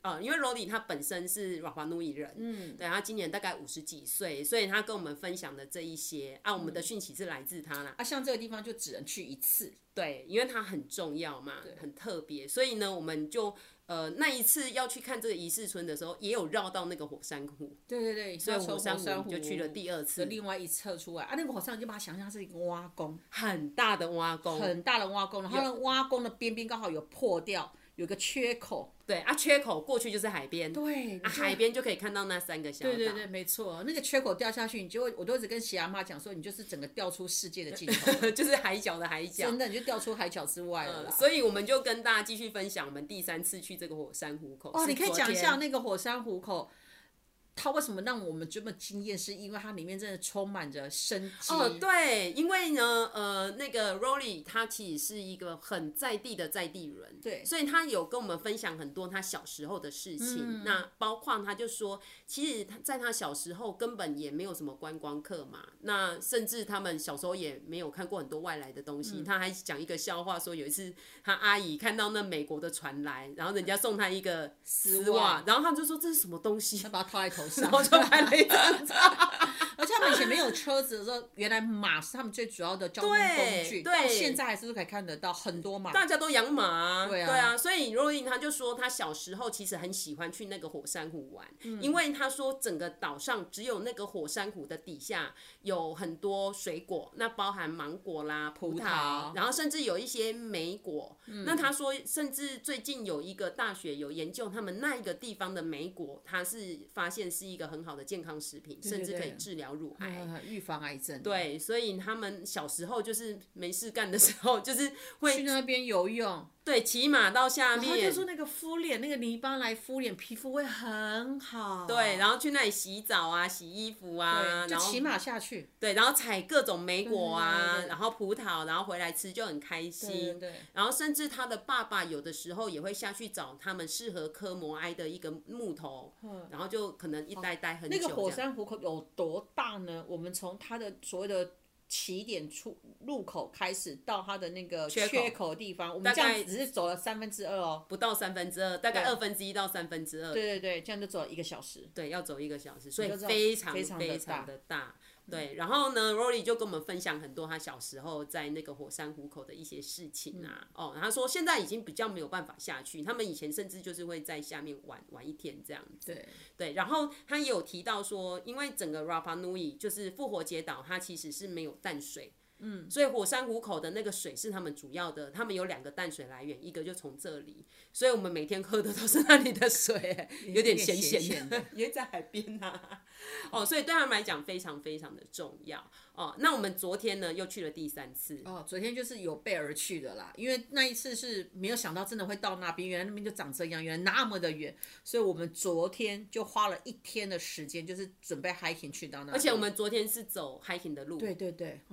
S1: 呃，因为 Roly 他本身是 Rapa Nui 人，嗯，对，他今年大概五十几岁，所以他跟我们分享的这一些啊，我们的讯息是来自他啦。
S2: 啊，像这个地方就只能去一次，
S1: 对，因为它很重要嘛，很特别，所以呢，我们就。呃，那一次要去看这个仪式村的时候，也有绕到那个火山湖。
S2: 对对对，
S1: 所以火山湖就去了第二次。
S2: 另外一侧出来啊，那个火山你就把它想象是一个挖工，
S1: 很大的挖工，
S2: 很大的挖工，然后呢挖工的边边刚好有破掉。有个缺口，
S1: 对啊，缺口过去就是海边，
S2: 对，
S1: 啊、海边就可以看到那三个小岛。对
S2: 对对，没错，那个缺口掉下去，你就会，我都一直跟喜阿妈讲说，你就是整个掉出世界的尽头，[laughs]
S1: 就是海角的海角，
S2: 真的你就掉出海角之外了、
S1: 呃。所以我们就跟大家继续分享我们第三次去这个火山湖口。
S2: 哦，你可以讲一下那个火山湖口。它为什么让我们这么惊艳？是因为它里面真的充满着生机。
S1: 哦，对，因为呢，呃，那个 Rory 他其实是一个很在地的在地人，
S2: 对，
S1: 所以他有跟我们分享很多他小时候的事情。嗯、那包括他就说，其实他在他小时候根本也没有什么观光客嘛，那甚至他们小时候也没有看过很多外来的东西。嗯、他还讲一个笑话，说有一次他阿姨看到那美国的船来，然后人家送他一个丝袜，然后他们就说这是什么东西？
S2: 他把它套在头 [laughs] 上。
S1: 然后就拍了一张 [laughs] 照，
S2: 而且他们以前没有车子的时候，原来马是他们最主要的交通工具。对，到现在还是不是可以看得到很多马？
S1: 大家都养马，
S2: 对啊，
S1: 对啊。所以 Rory 他就说，他小时候其实很喜欢去那个火山湖玩，嗯、因为他说整个岛上只有那个火山湖的底下有很多水果，那包含芒果啦、葡萄，葡萄然后甚至有一些莓果。嗯、那他说，甚至最近有一个大学有研究，他们那一个地方的莓果，他是发现是一个很好的健康食品，甚至可以治疗乳癌、
S2: 预防癌症。
S1: 对，所以他们小时候就是没事干的时候，就是会
S2: 去那边游泳。
S1: 对，骑马到下面，
S2: 然后就说那个敷脸，那个泥巴来敷脸，皮肤会很好。
S1: 对，然后去那里洗澡啊，洗衣服啊，
S2: 就骑马下去。
S1: 对，然后采各种莓果啊，然后葡萄，然后回来吃就很开心。对，然后甚至他的爸爸有的时候也会下去找他们适合科摩埃的一个木头，然后就可能一待待很久。
S2: 那个火山湖口有多大呢？我们从它的所谓的。起点出入口开始到它的那个缺口的地方，我们这样只是走了三分之二哦，
S1: 不到三分之二，大概二分之一到三分之二。
S2: 对对对，这样就走了一个小时。
S1: 对，要走一个小时，所以非常非常的大。对，然后呢，Rory 就跟我们分享很多他小时候在那个火山湖口的一些事情啊。嗯、哦，他说现在已经比较没有办法下去，他们以前甚至就是会在下面玩玩一天这样子。
S2: 对
S1: 对，然后他也有提到说，因为整个 Rapa Nui 就是复活节岛，它其实是没有淡水。嗯，所以火山湖口的那个水是他们主要的，他们有两个淡水来源，一个就从这里，所以我们每天喝的都是那里的水，有点咸咸的，因为在海边啊。哦，所以对他们来讲非常非常的重要。哦，那我们昨天呢又去了第三次。
S2: 哦，昨天就是有备而去的啦，因为那一次是没有想到真的会到那边，原来那边就长这样，原来那么的远，所以我们昨天就花了一天的时间，就是准备 hiking 去到那。
S1: 而且我们昨天是走 hiking 的路。
S2: 对对对。[laughs]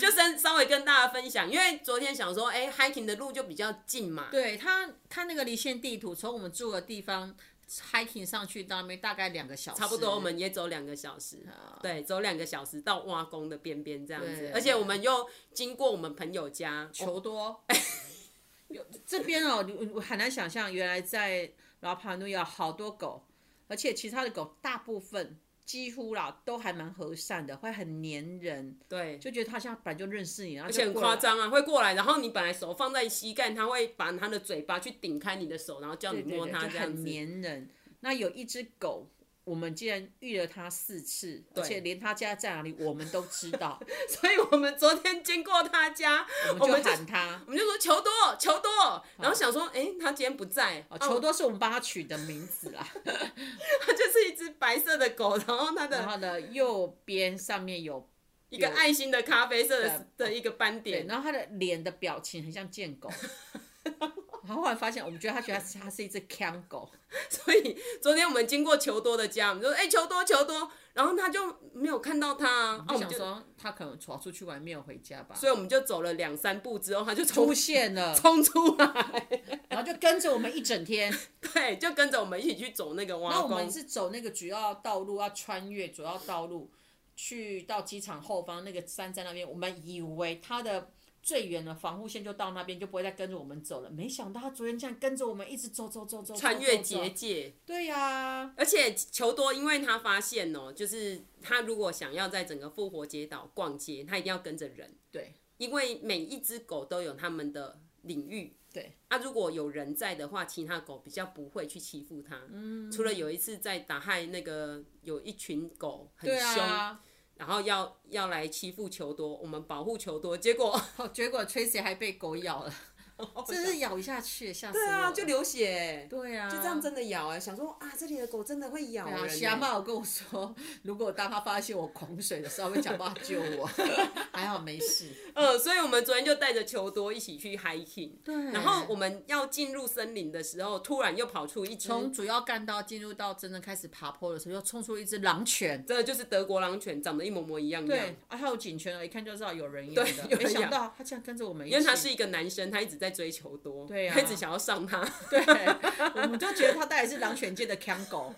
S1: 就是稍微跟大家分享，因为昨天想说，哎、欸、hiking 的路就比较近嘛。
S2: 对他，他那个离线地图从我们住的地方。Hiking 上去到那边大概两个小时，
S1: 差不多我们也走两个小时，对，走两个小时到挖工的边边这样子，而且我们又经过我们朋友家
S2: 球多，[laughs] 有这边哦，我很难想象，原来在老帕努亚好多狗，而且其他的狗大部分几乎啦都还蛮和善的，会很黏人，
S1: 对，
S2: 就觉得他像本来就认识你，
S1: 而且很夸张啊，会过来，然后你本来手放在膝盖，他会把他的嘴巴去顶开你的手，然后叫你摸他，这样子，
S2: 很黏人。那有一只狗，我们竟然遇了他四次，而且连他家在哪里我们都知道，[laughs]
S1: 所以我们昨天经过他家，
S2: 我们就喊他，
S1: 我们就说球多球多，然后想说，哎、欸，他今天不在，
S2: 球多是我们帮他取的名字啦，[laughs]
S1: 它就是一只白色的狗，然后它的
S2: 然后的右边上面有
S1: 一个爱心的咖啡色的的一个斑点，
S2: 然后他的脸的表情很像贱狗。[laughs] 然后后来发现，我们觉得他觉得他是一只看狗，[laughs]
S1: 所以昨天我们经过球多的家，我们就说：“哎、欸，球多，球多。”然后他就没有看到他，
S2: 我想说他可能跑出去玩，没有回家吧。
S1: 所以我们就走了两三步之后，他就
S2: 出现了，[laughs]
S1: 冲出来，[laughs]
S2: 然后就跟着我们一整天。
S1: 对，就跟着我们一起去走那个挖工。
S2: 那我们是走那个主要道路，要穿越主要道路，去到机场后方那个山在那边。我们以为他的。最远的防护线就到那边，就不会再跟着我们走了。没想到他昨天这样跟着我们一直走走走走，
S1: 穿越结界。
S2: 对呀、啊，
S1: 而且球多，因为他发现哦，就是他如果想要在整个复活节岛逛街，他一定要跟着人。
S2: 对，
S1: 因为每一只狗都有他们的领域。
S2: 对，
S1: 啊，如果有人在的话，其他狗比较不会去欺负他。嗯，除了有一次在打害那个有一群狗很凶。然后要要来欺负球多，我们保护球多，结果、
S2: 结果 Tracy 还被狗咬了，[laughs] 真是咬下去，吓死我。
S1: 对啊，就流血。
S2: 对啊，
S1: 就这样真的咬哎，想说啊，这里的狗真的会咬人。
S2: 阿妈有跟我说，[laughs] 如果当他发现我狂水的时候，会想办法救我，[laughs] 还好没事。
S1: 呃，所以我们昨天就带着球多一起去 hiking。
S2: 对。
S1: 然后我们要进入森林的时候，突然又跑出一只。
S2: 从主要干道进入到真正开始爬坡的时候，又冲出一只狼犬。
S1: 这就是德国狼犬，长得一模模一样样。
S2: 对，啊，还有警犬了，一看就知道有人养的。对，没想到他竟然跟着我们一起。
S1: 因为他是一个男生，他一直在追求多。
S2: 对啊。
S1: 一直想要上他。[laughs]
S2: 对。我们就觉得他大概是狼犬界的锵狗。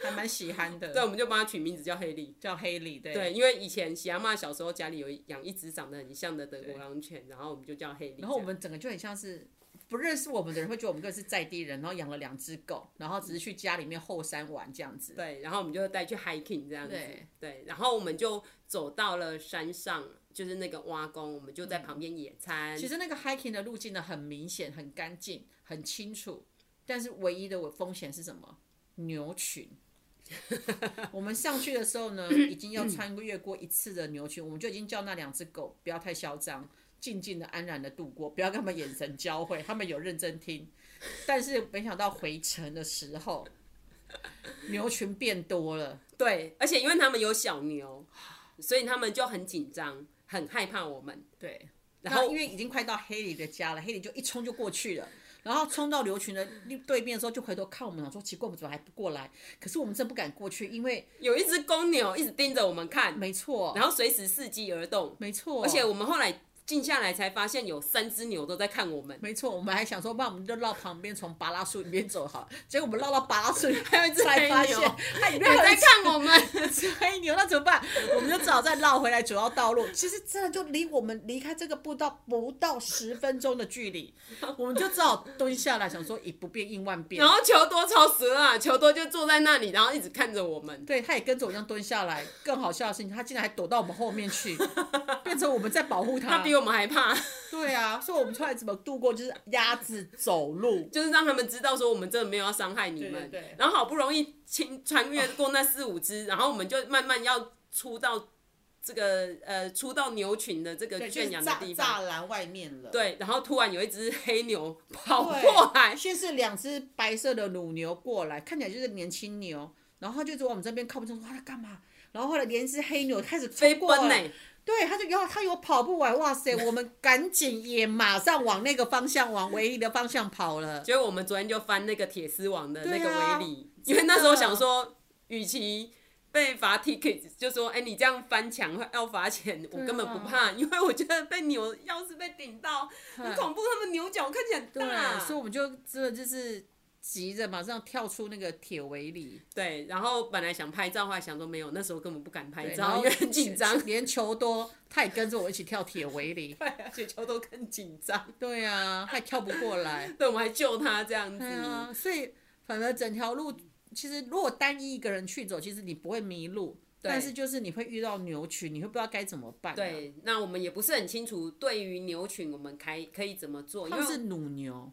S2: 还蛮喜欢的，[laughs]
S1: 对，我们就帮他取名字叫黑利，
S2: 叫黑利，对，
S1: 对，因为以前喜阿妈小时候家里有养一只长得很像的德国狼犬，然后我们就叫黑利。
S2: 然后我们整个就很像是不认识我们的人会觉得我们更是在地人，然后养了两只狗，然后只是去家里面后山玩这样子。
S1: 对，然后我们就带去 hiking 这样子，对，对，然后我们就走到了山上，就是那个挖工，我们就在旁边野餐。
S2: 其实那个 hiking 的路径呢，很明显、很干净、很清楚，但是唯一的风险是什么？牛群。[laughs] 我们上去的时候呢，已经要穿越过一次的牛群，我们就已经叫那两只狗不要太嚣张，静静的、安然的度过，不要跟他们眼神交汇。他们有认真听，但是没想到回程的时候，牛群变多了。
S1: 对，而且因为他们有小牛，所以他们就很紧张，很害怕我们。
S2: 对，然后因为已经快到黑里的家了，黑里就一冲就过去了。然后冲到牛群的对面的时候，就回头看我们，想说奇怪，我们怎么还不过来？可是我们真不敢过去，因为
S1: 有一只公牛一直盯着我们看。
S2: 没错。
S1: 然后随时伺机而动。
S2: 没错。
S1: 而且我们后来。静下来才发现有三只牛都在看我们。
S2: 没错，我们还想说，那我们就绕旁边从巴拉树里面走好。结果我们绕到巴拉树里，
S1: 还有一只黑牛，
S2: 它里面
S1: 在看我们。[laughs]
S2: 黑牛那怎么办？我们就只好再绕回来主要道路。其实真的就离我们离开这个步道不到十分钟的距离，[laughs] 我们就只好蹲下来想说以不变应万变。
S1: 然后球多超时啊，球多就坐在那里，然后一直看着我们。
S2: 对，他也跟着我一样蹲下来。更好笑的是，他竟然还躲到我们后面去，[laughs] 变成我们在保护他。
S1: 他比我们还怕。
S2: 对啊，所以我们出来怎么度过？就是鸭子走路，[laughs]
S1: 就是让他们知道说我们真的没有要伤害你
S2: 们。对。
S1: 然后好不容易清穿越过那四五只，[laughs] 然后我们就慢慢要出到这个呃出到牛群的这个圈养的地方，
S2: 栅栏外面了。
S1: 对，然后突然有一只黑牛跑过来，
S2: 先是两只白色的乳牛过来，看起来就是年轻牛，然后就从我们这边靠不住，说他干嘛？然后后来连一只黑牛开始飞奔呢。对，他就有他有跑不完，哇塞！我们 [laughs] 赶紧也马上往那个方向，往唯一的方向跑了。
S1: 结果我们昨天就翻那个铁丝网的那个围篱，啊、因为那时候想说，与其被罚 ticket，就说，哎，你这样翻墙要罚钱，我根本不怕，啊、因为我觉得被牛要是被顶到很恐怖，他们牛角看起来很大，
S2: 所以我们就真的就是。急着马上跳出那个铁围里，
S1: 对，然后本来想拍照，后来想说没有，那时候根本不敢拍照，因为很紧张。[laughs]
S2: 连球多，他也跟着我一起跳铁围里，
S1: 对，而且球都更紧张。
S2: 对啊，还跳不过来，
S1: 对，我们还救他这样子。
S2: 啊，所以反正整条路其实如果单一一个人去走，其实你不会迷路，但是就是你会遇到牛群，你会不知道该怎么办啊。
S1: 对，那我们也不是很清楚，对于牛群我们开可以怎么做？因为
S2: 是乳牛。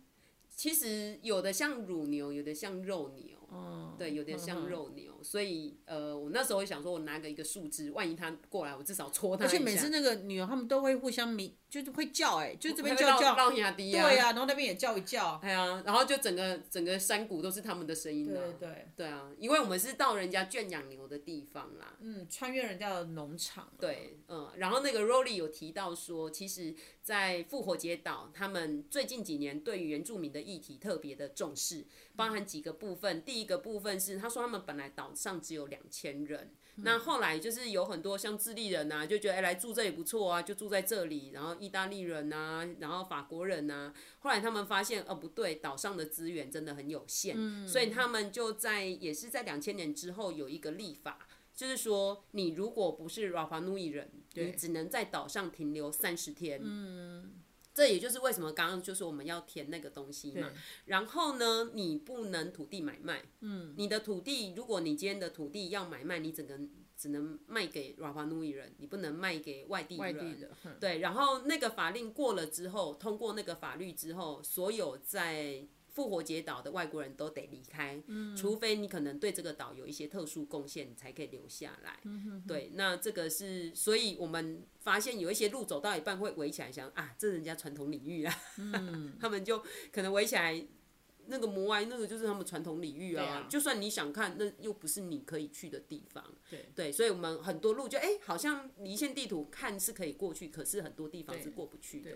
S1: 其实有的像乳牛，有的像肉牛，嗯、对，有的像肉牛，嗯、所以呃，我那时候想说，我拿个一个树枝，万一它过来，我至少戳它。
S2: 而且每次那个牛，他们都会互相鸣，就是会叫，哎，就这边叫叫，对呀、啊，然后那边也叫一叫，
S1: 哎呀，然后就整个整个山谷都是他们的声音了，
S2: 对对
S1: 对。啊，因为我们是到人家圈养牛的地方啦，
S2: 嗯，穿越人家的农场，
S1: 对，嗯，然后那个 Rolly 有提到说，其实，在复活节岛，他们最近几年对于原住民的议题特别的重视，包含几个部分，第一个部分是他说他们本来岛上只有两千人。那后来就是有很多像智利人呐、啊，就觉得哎、欸、来住这也不错啊，就住在这里。然后意大利人呐、啊，然后法国人呐、啊，后来他们发现哦不对，岛上的资源真的很有限，嗯、所以他们就在也是在两千年之后有一个立法，就是说你如果不是 Rapa Nui 人，你只能在岛上停留三十天。嗯这也就是为什么刚刚就是我们要填那个东西嘛。然后呢，你不能土地买卖。嗯。你的土地，如果你今天的土地要买卖，你整个只能卖给 Rapa Nui 人，你不能卖给外地人。外地的。对，然后那个法令过了之后，通过那个法律之后，所有在复活节岛的外国人都得离开，嗯、除非你可能对这个岛有一些特殊贡献，你才可以留下来。嗯、哼哼对，那这个是，所以我们发现有一些路走到一半会围起来想，想啊，这人家传统领域啊，嗯、[laughs] 他们就可能围起来，那个摩崖那个就是他们传统领域啊。啊。就算你想看，那又不是你可以去的地方。对，对，所以我们很多路就哎、欸，好像离线地图看是可以过去，可是很多地方是过不去的。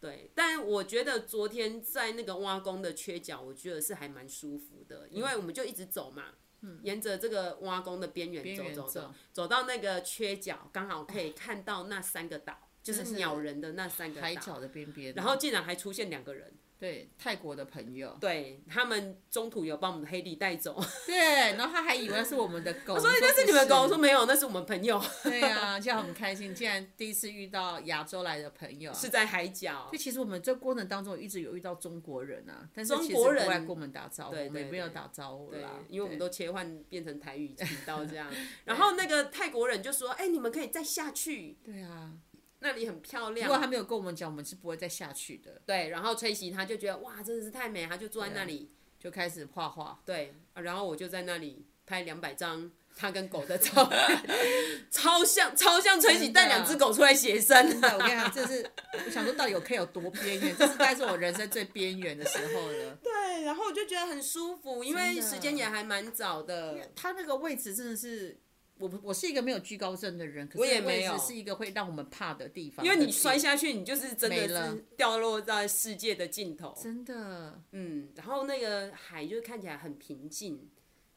S1: 对，但我觉得昨天在那个挖工的缺角，我觉得是还蛮舒服的，因为我们就一直走嘛，嗯、沿着这个挖工的边缘走走走，走，到那个缺角，刚好可以看到那三个岛，哦、就是鸟人的那三个岛，
S2: 海角的边边，
S1: 然后竟然还出现两个人。
S2: 对泰国的朋友，
S1: 对他们中途有把我们的黑弟带走，
S2: 对，然后他还以为是我们的狗，[laughs]
S1: 我说那是你们狗，我说没有，那是我们朋友。
S2: 对啊，就很开心，竟然第一次遇到亚洲来的朋友，
S1: 是在海角。
S2: 就其实我们这过程当中一直有遇到中国人啊，但是其实不爱跟我们打招呼，对，没有打招呼啦，
S1: 因为我们都切换变成台语频道这样。然后那个 [laughs] 泰国人就说：“哎，你们可以再下去。”
S2: 对啊。
S1: 那里很漂亮。
S2: 如果他没有跟我们讲，我们是不会再下去的。
S1: 对，然后崔西他就觉得哇，真的是太美，他就坐在那里
S2: 就开始画画。
S1: 对，然后我就在那里拍两百张他跟狗的照片，[laughs] 超像超像崔西带两只狗出来写生。
S2: 我跟你讲，这是我想说到底有可以有多边缘，这是该是我人生最边缘的时候了。[laughs]
S1: 对，然后我就觉得很舒服，因为时间也还蛮早的。
S2: 他那个位置真的是。我我是一个没有惧高症的人，可是我也没有是一个会让我们怕的地方。
S1: 因为你摔下去，你就是真的是掉落在世界的尽头。
S2: 真的，
S1: 嗯，然后那个海就看起来很平静，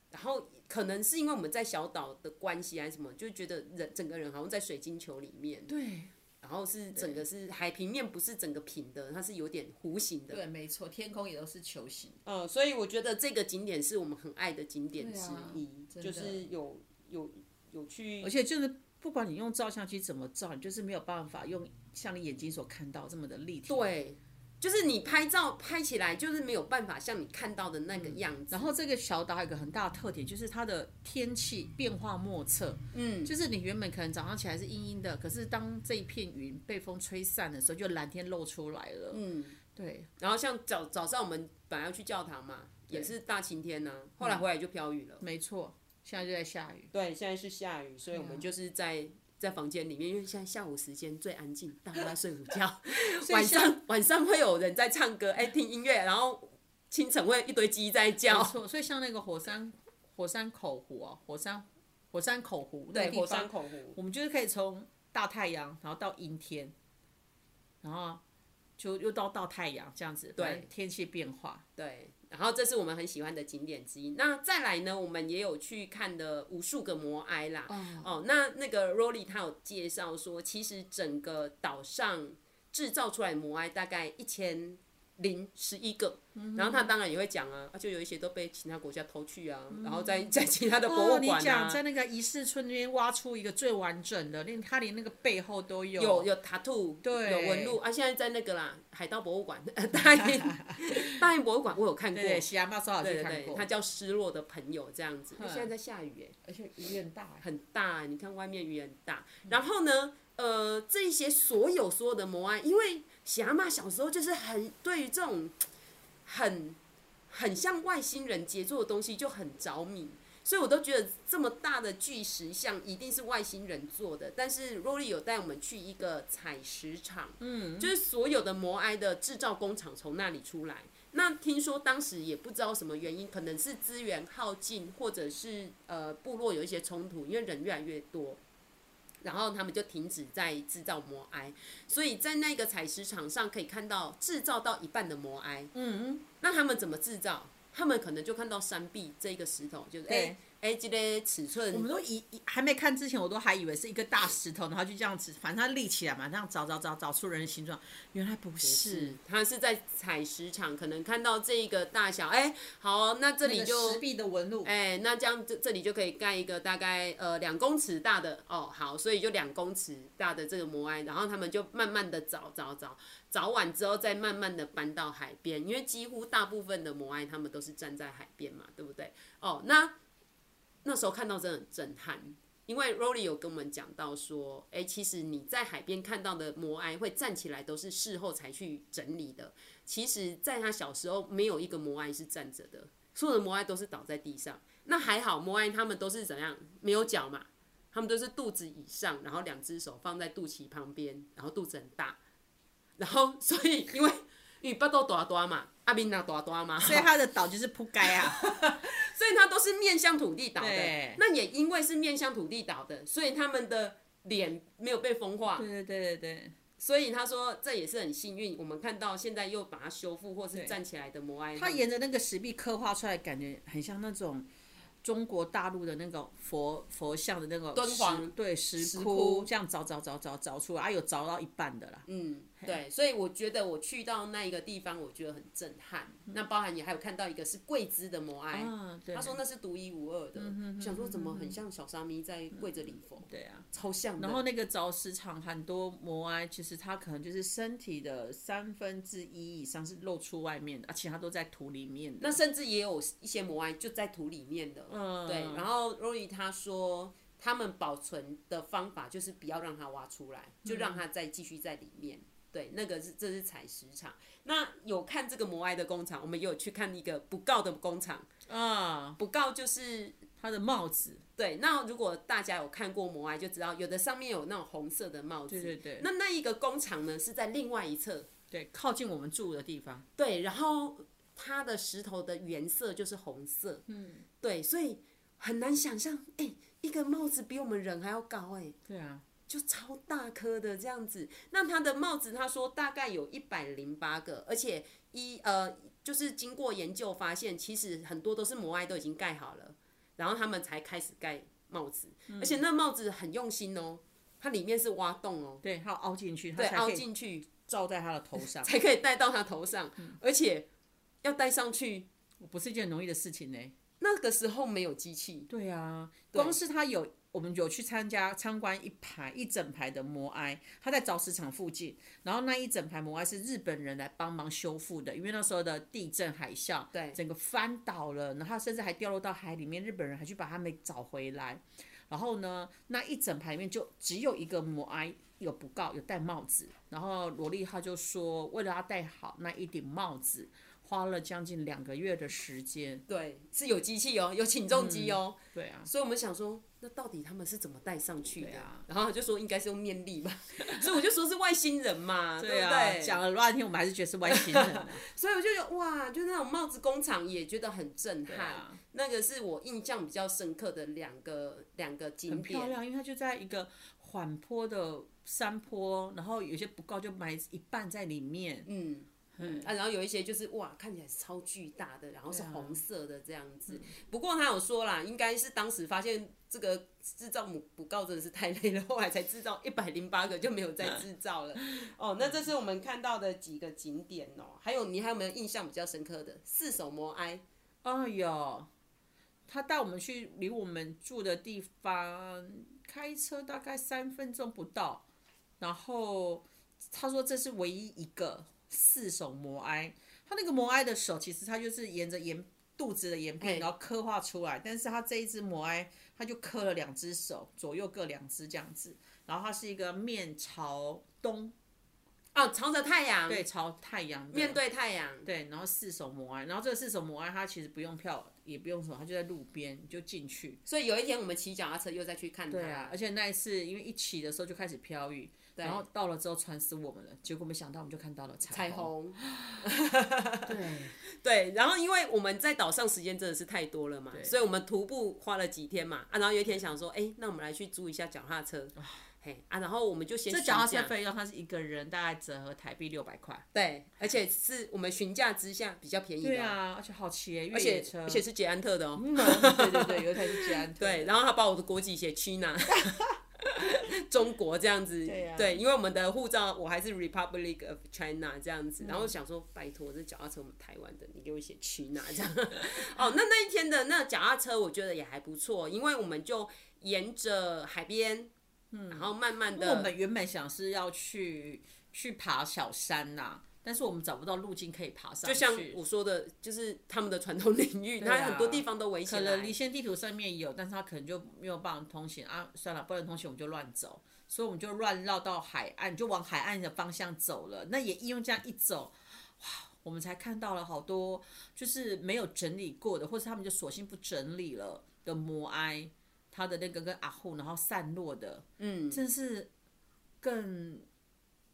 S1: 然后可能是因为我们在小岛的关系还是什么，就觉得人整个人好像在水晶球里面。
S2: 对，
S1: 然后是整个是海平面不是整个平的，它是有点弧形的。
S2: 对，没错，天空也都是球形。
S1: 嗯，所以我觉得这个景点是我们很爱的景点之一，就是有有。有趣，
S2: 而且就是不管你用照相机怎么照，你就是没有办法用像你眼睛所看到这么的立体。
S1: 对，就是你拍照拍起来就是没有办法像你看到的那个样子。
S2: 嗯、然后这个小岛还有一个很大的特点，就是它的天气变化莫测。嗯，就是你原本可能早上起来是阴阴的，可是当这一片云被风吹散的时候，就蓝天露出来了。嗯，对。
S1: 然后像早早上我们本来要去教堂嘛，也是大晴天呢、啊，后来回来就飘雨了。
S2: 没错。现在就在下雨，
S1: 对，现在是下雨，所以我们就是在在房间里面，因为现在下午时间最安静，大家在 [laughs] 睡午觉。晚上晚上会有人在唱歌，哎、欸，听音乐，然后清晨会一堆鸡在叫。
S2: 没错，所以像那个火山火山口湖啊，火山火山口湖，
S1: 对，火山口湖，
S2: 我们就是可以从大太阳，然后到阴天，然后就又到到太阳这样子，对，天气变化，
S1: 对。然后这是我们很喜欢的景点之一。那再来呢，我们也有去看的无数个摩埃啦。Oh. 哦，那那个 Rory 他有介绍说，其实整个岛上制造出来摩埃大概一千。零十一个，然后他当然也会讲啊，就有一些都被其他国家偷去啊，嗯、然后在 [laughs] 在其他的博物馆啊，哦、你讲
S2: 在那个仪式村那边挖出一个最完整的，连他连那个背后都有。
S1: 有有 tattoo，对，有纹路。啊。现在在那个啦，海盗博物馆，[laughs] 大英 [laughs] 大英博物馆我有看过，
S2: 对，西亚马少去
S1: 看过，他叫失落的朋友这样子。现在在下雨哎，
S2: 而且雨很大，
S1: 很大，你看外面雨很大。然后呢，呃，这些所有所有的摩埃，因为。喜阿妈小时候就是很对于这种很很像外星人杰作的东西就很着迷，所以我都觉得这么大的巨石像一定是外星人做的。但是 Rory 有带我们去一个采石场，嗯，就是所有的摩埃的制造工厂从那里出来。那听说当时也不知道什么原因，可能是资源耗尽，或者是呃部落有一些冲突，因为人越来越多。然后他们就停止在制造摩埃，所以在那个采石场上可以看到制造到一半的摩埃。嗯，那他们怎么制造？他们可能就看到山壁这一个石头，就是哎。哎，这个尺寸，
S2: 我们都以还没看之前，我都还以为是一个大石头，然后就这样子，反正它立起来嘛，这样找找找找出人的形状，原来不是，是，
S1: 它是在采石场，可能看到这一个大小，哎，好，那这里就
S2: 石壁的纹路，
S1: 哎，那这样这这里就可以盖一个大概呃两公尺大的，哦，好，所以就两公尺大的这个摩埃，然后他们就慢慢的找找找，找完之后再慢慢的搬到海边，因为几乎大部分的摩埃他们都是站在海边嘛，对不对？哦，那。那时候看到真的很震撼，因为 Rory 有跟我们讲到说，哎、其实你在海边看到的摩埃会站起来，都是事后才去整理的。其实，在他小时候，没有一个摩埃是站着的，所有的摩埃都是倒在地上。那还好，摩埃他们都是怎样？没有脚嘛，他们都是肚子以上，然后两只手放在肚脐旁边，然后肚子很大，然后所以因为。因为巴肚大大嘛，阿明那大大嘛，
S2: 所以他的岛就是扑街啊，[laughs]
S1: 所以他都是面向土地倒的。那也因为是面向土地倒的，所以他们的脸没有被风化。
S2: 对对对对对。
S1: 所以他说这也是很幸运，我们看到现在又把它修复或是站起来的摩埃。
S2: 他沿着那个石壁刻画出来，感觉很像那种。中国大陆的那个佛佛像的那个
S1: 敦煌，
S2: 对石窟，石窟这样凿凿凿凿凿出来，啊有凿到一半的啦。
S1: 嗯，对，所以我觉得我去到那一个地方，我觉得很震撼。嗯、那包含也还有看到一个是跪姿的摩埃，啊、他说那是独一无二的。嗯、想说怎么很像小沙弥在跪着礼佛？嗯、对啊，超像的。
S2: 然后那个早石场很多摩埃，其实它可能就是身体的三分之一以上是露出外面的，而且它都在土里面的。
S1: 那甚至也有一些摩埃就在土里面的。嗯，对，然后 Rory 他说，他们保存的方法就是不要让它挖出来，就让它再继续在里面。嗯、对，那个是这是采石场。那有看这个摩埃的工厂，我们也有去看一个不告的工厂啊，不告就是
S2: 它的帽子。
S1: 对，那如果大家有看过摩埃，就知道有的上面有那种红色的帽子。
S2: 对对对。
S1: 那那一个工厂呢，是在另外一侧，
S2: 对，靠近我们住的地方。
S1: 对，然后它的石头的原色就是红色。嗯。对，所以。很难想象，哎、欸，一个帽子比我们人还要高，哎，
S2: 对啊，
S1: 就超大颗的这样子。那他的帽子，他说大概有一百零八个，而且一呃，就是经过研究发现，其实很多都是摩埃都已经盖好了，然后他们才开始盖帽子，嗯、而且那帽子很用心哦，它里面是挖洞哦，
S2: 对，它要凹进去，
S1: 对，凹进去
S2: 罩在他的头上，[laughs]
S1: 才可以戴到他头上，嗯、而且要戴上去，
S2: 不是一件容易的事情呢。
S1: 那个时候没有机器，
S2: 对啊，光是他有，我们有去参加参观一排一整排的摩埃，他在凿石场附近，然后那一整排摩埃是日本人来帮忙修复的，因为那时候的地震海啸，对，整个翻倒了，然后甚至还掉落到海里面，日本人还去把他们找回来，然后呢，那一整排里面就只有一个摩埃有不告有戴帽子，然后罗莉她就说，为了要戴好那一顶帽子。花了将近两个月的时间，
S1: 对，是有机器哦，有起重机哦，
S2: 嗯、对啊，
S1: 所以我们想说，那到底他们是怎么带上去的？
S2: 啊、
S1: 然后他就说应该是用面力吧，[laughs] 所以我就说是外星人嘛，[laughs] 对，啊、对不对？
S2: 讲了半天，我们还是觉得是外星人，啊，[laughs]
S1: 所以我就觉得哇，就那种帽子工厂也觉得很震撼。
S2: 啊、
S1: 那个是我印象比较深刻的两个两个景点，
S2: 很漂亮，因为它就在一个缓坡的山坡，然后有些不高就埋一半在里面，
S1: 嗯。嗯啊，然后有一些就是哇，看起来是超巨大的，然后是红色的这样子。啊嗯、不过他有说啦，应该是当时发现这个制造母母告真的是太累了，后来才制造 [laughs] 一百零八个，就没有再制造了。哦，那这是我们看到的几个景点哦。还有你还有没有印象比较深刻的四手摩埃？
S2: 哦，有，他带我们去离我们住的地方开车大概三分钟不到，然后他说这是唯一一个。四手摩埃，他那个摩埃的手，其实他就是沿着沿肚子的沿片，然后刻画出来。但是他这一只摩埃，他就刻了两只手，左右各两只这样子。然后它是一个面朝东，
S1: 哦，朝着太阳，
S2: 对，朝太阳，
S1: 面对太阳，
S2: 对。然后四手摩埃，然后这个四手摩埃，它其实不用票，也不用什么，它就在路边就进去。
S1: 所以有一天我们骑脚踏车又再去看它。
S2: 对啊，而且那一次因为一起的时候就开始飘雨。然后到了之后传死我们了，结果没想到我们就看到了彩虹。[laughs] 对 [laughs]
S1: 对，然后因为我们在岛上时间真的是太多了嘛，所以我们徒步花了几天嘛啊，然后有一天想说，哎，那我们来去租一下脚踏车，嘿啊，然后我们就先。
S2: 这脚踏车费用它是一个人大概折合台币六百块。
S1: 对，而且是我们询价之下比较便宜的。
S2: 对啊，而且好骑耶，
S1: 而且而且是捷安特的哦。
S2: 对对对，有一台是捷安特。[laughs]
S1: 对，然后他把我的国籍写 China。[laughs] 中国这样子，对，啊、对，因为我们的护照我还是 Republic of China 这样子，嗯、然后想说拜托这脚踏车我们台湾的，你给我写 China 这样。[laughs] 哦，那那一天的那脚踏车我觉得也还不错，因为我们就沿着海边，嗯，然后慢慢的。
S2: 我们原本想是要去去爬小山呐、啊。但是我们找不到路径可以爬上去，
S1: 就像我说的，就是他们的传统领域，它、啊、很多地方都围起来。
S2: 可能离线地图上面有，但是它可能就没有办法通行啊。算了，不能通行，我们就乱走，所以我们就乱绕到海岸，就往海岸的方向走了。那也因为这样一走，哇，我们才看到了好多就是没有整理过的，或是他们就索性不整理了的摩埃，它的那个跟阿户然后散落的，嗯，真是更。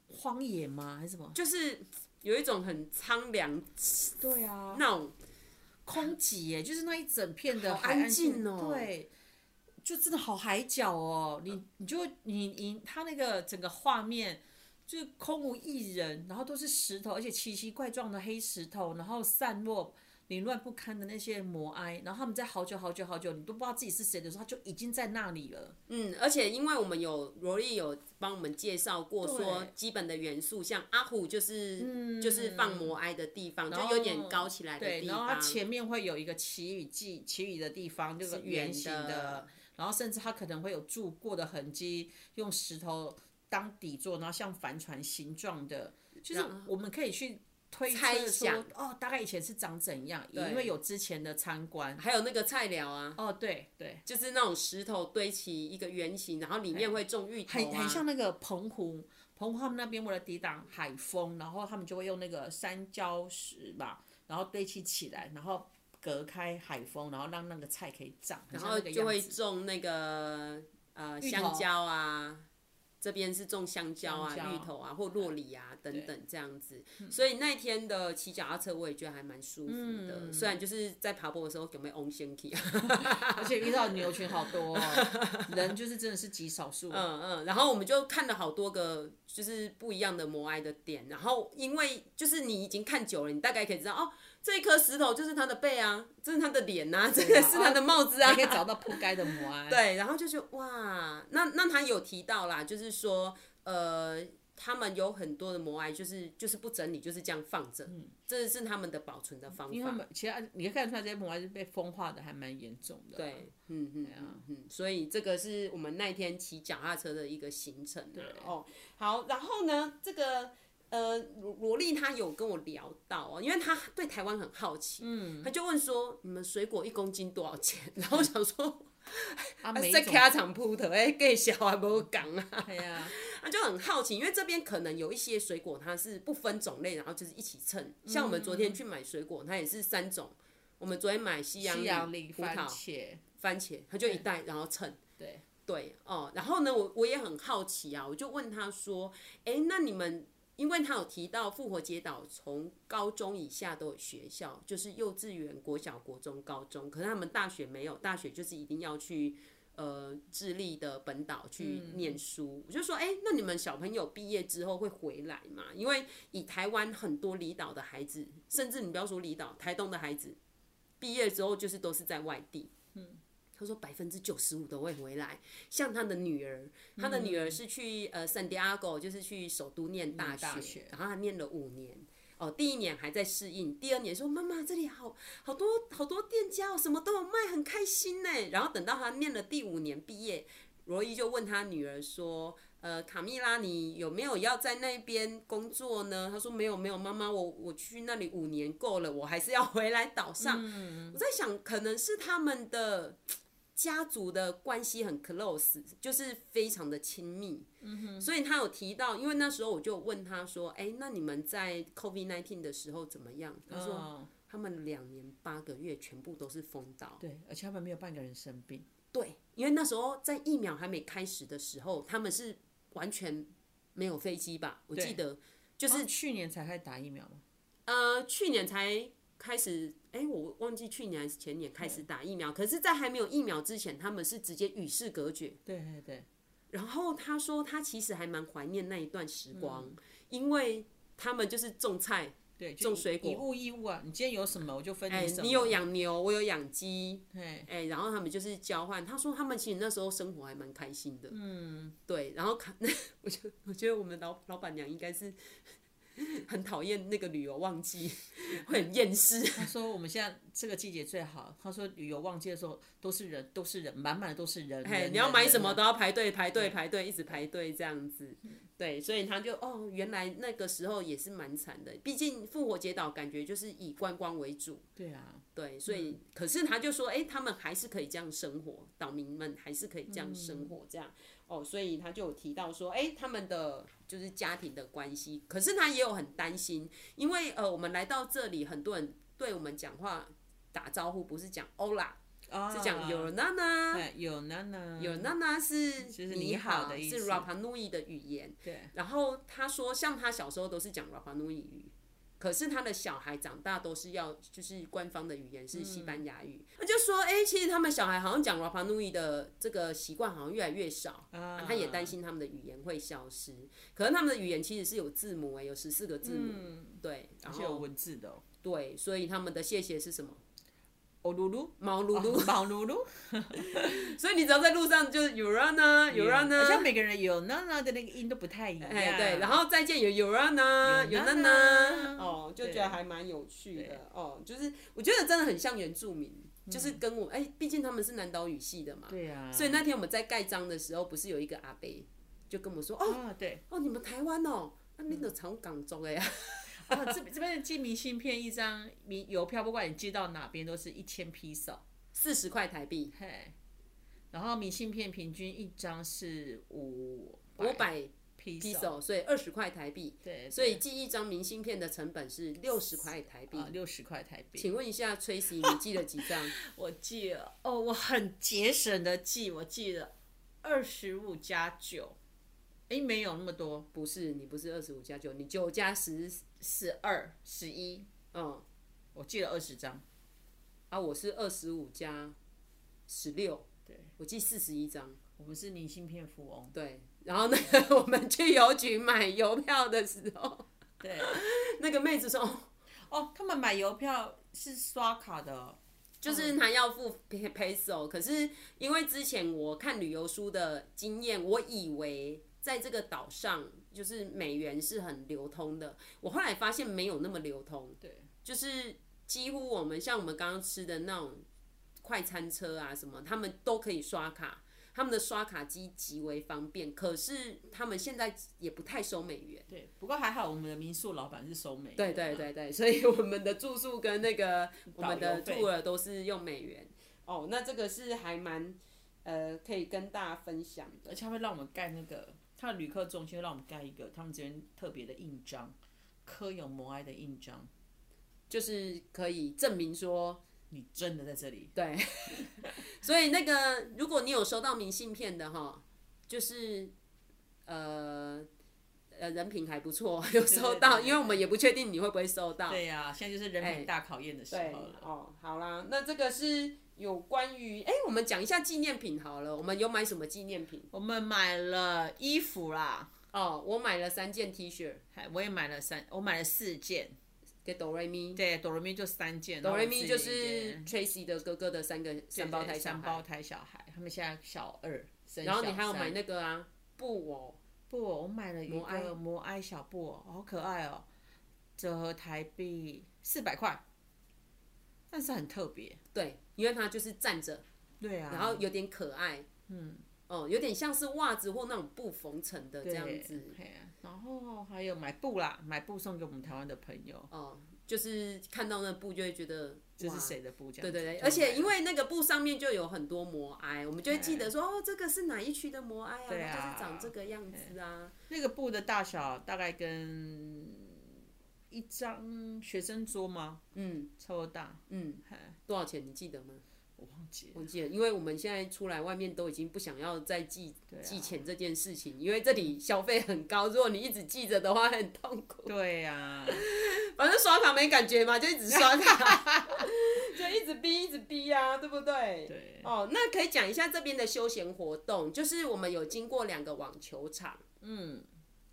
S2: 荒野吗？还是什么？
S1: 就是有一种很苍凉，
S2: 对啊，
S1: 那种
S2: 空寂耶，就是那一整片的海岸线哦，对，就真的好海角哦。你你就你你他那个整个画面就是空无一人，然后都是石头，而且奇奇怪状的黑石头，然后散落。凌乱不堪的那些摩埃，然后他们在好久好久好久，你都不知道自己是谁的时候，他就已经在那里了。
S1: 嗯，而且因为我们有罗莉有帮我们介绍过，说基本的元素，像阿虎就是、嗯、就是放摩埃的地方，就有点高起来的地方。
S2: 对，然后它前面会有一个祈雨祭祈雨的地方，就是圆形的，的然后甚至它可能会有住过的痕迹，用石头当底座，然后像帆船形状的，就是我们可以去。推猜想哦，大概以前是长怎样？因为有之前的参观，
S1: 还有那个菜寮啊。
S2: 哦，对对，
S1: 就是那种石头堆起一个圆形，然后里面会种芋头、啊、
S2: 很很像那个澎湖，澎湖他们那边为了抵挡海风，然后他们就会用那个山礁石吧，然后堆砌起，来，然后隔开海风，然后让那个菜可以长。
S1: 然后就会种那个呃香蕉啊。这边是种香蕉啊、蕉芋头啊或酪梨啊等等这样子，所以那天的骑脚踏车我也觉得还蛮舒服的。嗯、虽然就是在爬坡的时候有没有翁先气啊，[laughs]
S2: 而且遇到牛群好多、哦，人就是真的是极少数。
S1: 嗯嗯，然后我们就看了好多个就是不一样的摩埃的点，然后因为就是你已经看久了，你大概可以知道哦。这一颗石头就是他的背啊，这是他的脸呐、啊，这个是他的帽子啊，
S2: 可以找到铺盖的摩埃。[laughs]
S1: 对，然后就是哇，那那他有提到啦，就是说呃，他们有很多的摩埃，就是就是不整理，就是这样放着，嗯、这是他们的保存的方法。因为他们
S2: 其实你可以看出来，这些摩埃是被风化的，还蛮严重的。
S1: 对，嗯嗯嗯嗯，所以这个是我们那天骑脚踏车的一个行程。对哦，好，然后呢，这个。呃，罗罗莉她有跟我聊到哦，因为她对台湾很好奇，嗯，她就问说，你们水果一公斤多少钱？[laughs] 然后我想说，啊，[laughs] 在开场铺头哎，给小还不讲啊，
S2: 对呀，
S1: 她就很好奇，因为这边可能有一些水果它是不分种类，然后就是一起称，像我们昨天去买水果，它也是三种，我们昨天买西洋梨、葡萄、番茄，番茄，它就一袋，然后称。
S2: 对
S1: 对哦，然后呢，我我也很好奇啊，我就问他说，哎，那你们？因为他有提到复活节岛从高中以下都有学校，就是幼稚园、国小、国中、高中，可是他们大学没有，大学就是一定要去呃智利的本岛去念书。嗯、我就说，哎，那你们小朋友毕业之后会回来吗？因为以台湾很多离岛的孩子，甚至你不要说离岛，台东的孩子毕业之后就是都是在外地。嗯他说百分之九十五都会回来，像他的女儿，他的女儿是去呃圣地亚哥，就是去首都念大学，大学然后他念了五年，哦，第一年还在适应，第二年说妈妈这里好好多好多店家哦，什么都有卖，很开心呢。然后等到他念了第五年毕业，罗伊就问他女儿说，呃，卡蜜拉，你有没有要在那边工作呢？他说没有没有，妈妈，我我去那里五年够了，我还是要回来岛上。嗯、我在想，可能是他们的。家族的关系很 close，就是非常的亲密，嗯哼，所以他有提到，因为那时候我就问他说，哎、欸，那你们在 COVID-19 的时候怎么样？他说他们两年八个月全部都是封岛，
S2: 对，而且他们没有半个人生病，
S1: 对，因为那时候在疫苗还没开始的时候，他们是完全没有飞机吧？我记得就是
S2: 去年才开始打疫苗吗？
S1: 呃，去年才。开始，哎、欸，我忘记去年还是前年开始打疫苗，可是，在还没有疫苗之前，他们是直接与世隔绝。
S2: 对对对。
S1: 然后他说，他其实还蛮怀念那一段时光，嗯、因为他们就是种菜，
S2: 对，
S1: 种水果，
S2: 以物易物啊。你今天有什么，我就分你什么。
S1: 欸、你有养牛，我有养鸡，哎、欸，然后他们就是交换。他说他们其实那时候生活还蛮开心的。嗯，对。然后看，[laughs] 我觉我觉得我们老老板娘应该是。很讨厌那个旅游旺季，会很厌世。[laughs]
S2: 他说我们现在这个季节最好。他说旅游旺季的时候都是人，都是人，满满的都是人。
S1: 哎，你要买什么都要排队，排队，排队，一直排队这样子。对，所以他就哦，原来那个时候也是蛮惨的。毕竟复活节岛感觉就是以观光为主。
S2: 对啊，
S1: 对，所以可是他就说，哎，他们还是可以这样生活，岛民们还是可以这样生活，这样。哦，所以他就有提到说，哎，他们的就是家庭的关系，可是他也有很担心，因为呃，我们来到这里，很多人对我们讲话打招呼不是讲欧啦，是讲有娜娜，
S2: 有娜娜，
S1: 有娜娜是你好的，是 Rapa Nui 的语言。
S2: 对。
S1: 然后他说，像他小时候都是讲 Rapa Nui 语。可是他的小孩长大都是要，就是官方的语言是西班牙语。他、嗯、就说，哎、欸，其实他们小孩好像讲 Rapa Nui 的这个习惯好像越来越少，啊啊、他也担心他们的语言会消失。可是他们的语言其实是有字母哎，有十四个字母，嗯、对，然后
S2: 有文字的、哦。
S1: 对，所以他们的谢谢是什么？
S2: 哦，噜噜，
S1: 毛噜噜，
S2: 毛噜噜，[laughs]
S1: 所以你只要在路上就是 Yorana，Yorana，
S2: 好像每个人有娜娜的那个音都不太一样。
S1: 哎，对，然后再见有有娜娜，哦，就觉得还蛮有趣的哦，就是我觉得真的很像原住民，就是跟我哎，毕竟他们是南岛语系的嘛，
S2: 对啊，
S1: 所以那天我们在盖章的时候，不是有一个阿伯就跟我说，哦，
S2: 对，
S1: 哦，你们台湾哦，那你都从港中的呀。
S2: 啊，这这边寄明信片一张明邮票，不管你寄到哪边都是一千披索，
S1: 四十块台币。
S2: 嘿，然后明信片平均一张是五
S1: 五百披索，所以二十块台币。
S2: 对，
S1: 所以寄一张明信片的成本是六十块台币。
S2: 六十块台币。
S1: 请问一下，Tracy，你寄了几张？[laughs]
S2: 我寄了，哦，我很节省的寄，我寄了二十五加九。哎，没有那么多，
S1: 不是，你不是二十五加九，你九加十。
S2: 十二、十一，嗯，我寄了二十张，
S1: 啊，我是二十五加十六，
S2: 对，
S1: 我寄四十一张。
S2: 我们是明信片富翁，
S1: 对。然后那个 [laughs] 我们去邮局买邮票的时候，
S2: 对，[laughs]
S1: 那个妹子说，
S2: 哦，他们买邮票是刷卡的，
S1: 就是他要付 peso，可是因为之前我看旅游书的经验，我以为在这个岛上。就是美元是很流通的，我后来发现没有那么流通。
S2: 对，
S1: 就是几乎我们像我们刚刚吃的那种快餐车啊什么，他们都可以刷卡，他们的刷卡机极为方便。可是他们现在也不太收美元。
S2: 对，不过还好我们的民宿老板是收美元。
S1: 对对对对，所以我们的住宿跟那个我们的 tour 都是用美元。哦，那这个是还蛮呃可以跟大家分享的，
S2: 而且他会让我们盖那个。他的旅客中心会让我们盖一个他们这边特别的印章，刻有摩埃的印章，
S1: 就是可以证明说
S2: 你真的在这里。
S1: 对，[laughs] 所以那个如果你有收到明信片的哈，就是呃呃人品还不错，有收到，因为我们也不确定你会不会收到。
S2: 对呀、啊，现在就是人品大考验的时候了。
S1: 欸、哦，好啦，那这个是有关于哎、欸，我们讲一下纪念品好了，我们有买什么纪念品？
S2: 我们买了衣服啦。
S1: 哦，我买了三件 T 恤，
S2: 我也买了三，我买了四件。
S1: 给哆瑞咪，
S2: 对，哆瑞咪就三件，
S1: 哆瑞咪就是 Tracy 的哥哥的三个三胞胎
S2: 三胞胎小孩，他们现在小二，
S1: 然后你还有买那个啊布偶。
S2: 布偶，我买了一个摩埃小布偶，好可爱哦，折合台币四百块，但是很特别，
S1: 对，因为它就是站着，
S2: 对啊，
S1: 然后有点可爱，嗯，哦，有点像是袜子或那种布缝成的这样子。
S2: 然后还有买布啦，买布送给我们台湾的朋友。
S1: 哦，就是看到那布就会觉得
S2: 这是谁的布？这样。
S1: 对对对，而且因为那个布上面就有很多摩埃，我们就会记得说哦，这个是哪一区的摩埃啊？对啊，就是长这个样子啊。
S2: 那个布的大小大概跟一张学生桌吗？嗯，差不多大。
S1: 嗯，多少钱？你记得吗？
S2: 我忘记了，
S1: 忘记了，因为我们现在出来外面都已经不想要再寄寄钱这件事情，因为这里消费很高，如果你一直记着的话很痛苦。
S2: 对呀、啊，[laughs]
S1: 反正刷卡没感觉嘛，就一直刷卡，[laughs] 就一直逼一直逼呀、啊，对不对？
S2: 对。
S1: 哦，那可以讲一下这边的休闲活动，就是我们有经过两个网球场，嗯，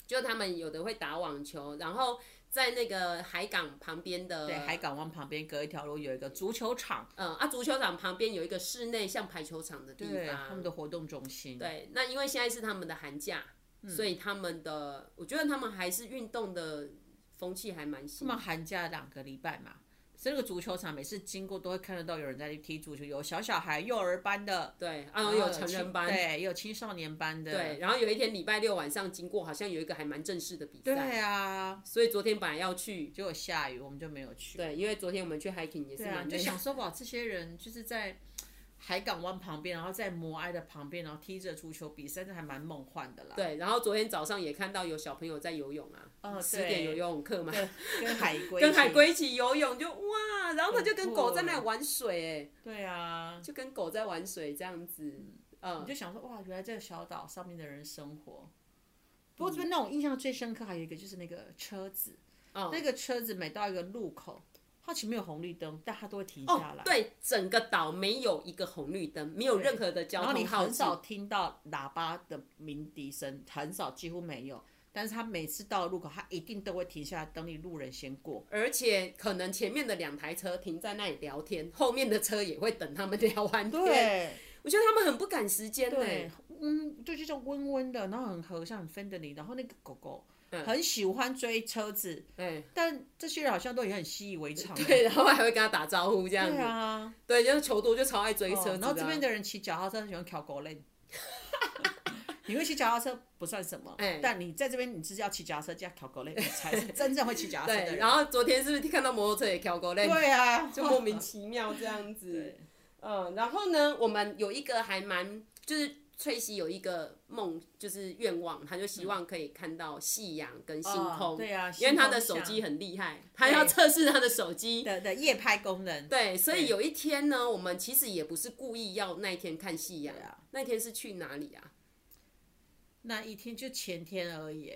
S1: 就他们有的会打网球，然后。在那个海港旁边的，
S2: 对，海港湾旁边隔一条路有一个足球场，
S1: 嗯啊，足球场旁边有一个室内像排球场的地方，
S2: 他们的活动中心。
S1: 对，那因为现在是他们的寒假，嗯、所以他们的，我觉得他们还是运动的风气还蛮新。
S2: 他们寒假两个礼拜嘛。这个足球场每次经过都会看得到有人在踢足球，有小小孩幼儿班的，
S1: 对，然后有成人班，
S2: 对，也有青少年班的，
S1: 对。然后有一天礼拜六晚上经过，好像有一个还蛮正式的比赛，
S2: 对啊。
S1: 所以昨天本来要去，
S2: 结果下雨，我们就没有去。
S1: 对，因为昨天我们去 hiking 也是蛮累的，
S2: 就想说哇，这些人就是在。海港湾旁边，然后在摩埃的旁边，然后踢着足球比赛，这还蛮梦幻的啦。
S1: 对，然后昨天早上也看到有小朋友在游泳啊，哦，十点有游泳课嘛，[laughs]
S2: 跟海龟
S1: 跟海龟一起游泳，就哇，然后他就跟狗在那玩水，哎，
S2: 对啊，
S1: 就跟狗在玩水这样子，嗯，
S2: 你就想说哇，原来这个小岛上面的人生活。不过这边让我印象最深刻还有一个就是那个车子，哦，那个车子每到一个路口。它前面有红绿灯，但它都会停下来。
S1: 哦、对，整个岛没有一个红绿灯，没有任何的交通。然后
S2: 你很少听到喇叭的鸣笛声，很少，几乎没有。但是它每次到路口，它一定都会停下来等你路人先过。
S1: 而且可能前面的两台车停在那里聊天，后面的车也会等他们聊完天。对，我觉得他们很不赶时间呢。对，
S2: 嗯，就这种温温的，然后很和善，很 friendly，然后那个狗狗。很喜欢追车子，嗯，但这些人好像都也很习以为常，
S1: 对，然后还会跟他打招呼这样子，对
S2: 啊，
S1: 对，就是球多就超爱追车，哦，
S2: 然后这边的人骑脚踏车很喜欢挑狗链，[laughs] 你会骑脚踏车不算什么，哎，但你在这边你是要骑脚踏车加挑狗链，你才是真正会骑脚踏车的人。[laughs]
S1: 然后昨天是不是看到摩托车也挑狗链？
S2: 对啊，
S1: 就莫名其妙这样子，[laughs] 嗯，然后呢，我们有一个还蛮就是。翠西有一个梦，就是愿望，他就希望可以看到夕阳跟星空。
S2: 哦、对啊，
S1: 因为他的手机很厉害，他要测试他的手机
S2: 的的夜拍功能。
S1: 对，所以有一天呢，我们其实也不是故意要那一天看夕阳啊。那天是去哪里啊？
S2: 那一天就前天而已。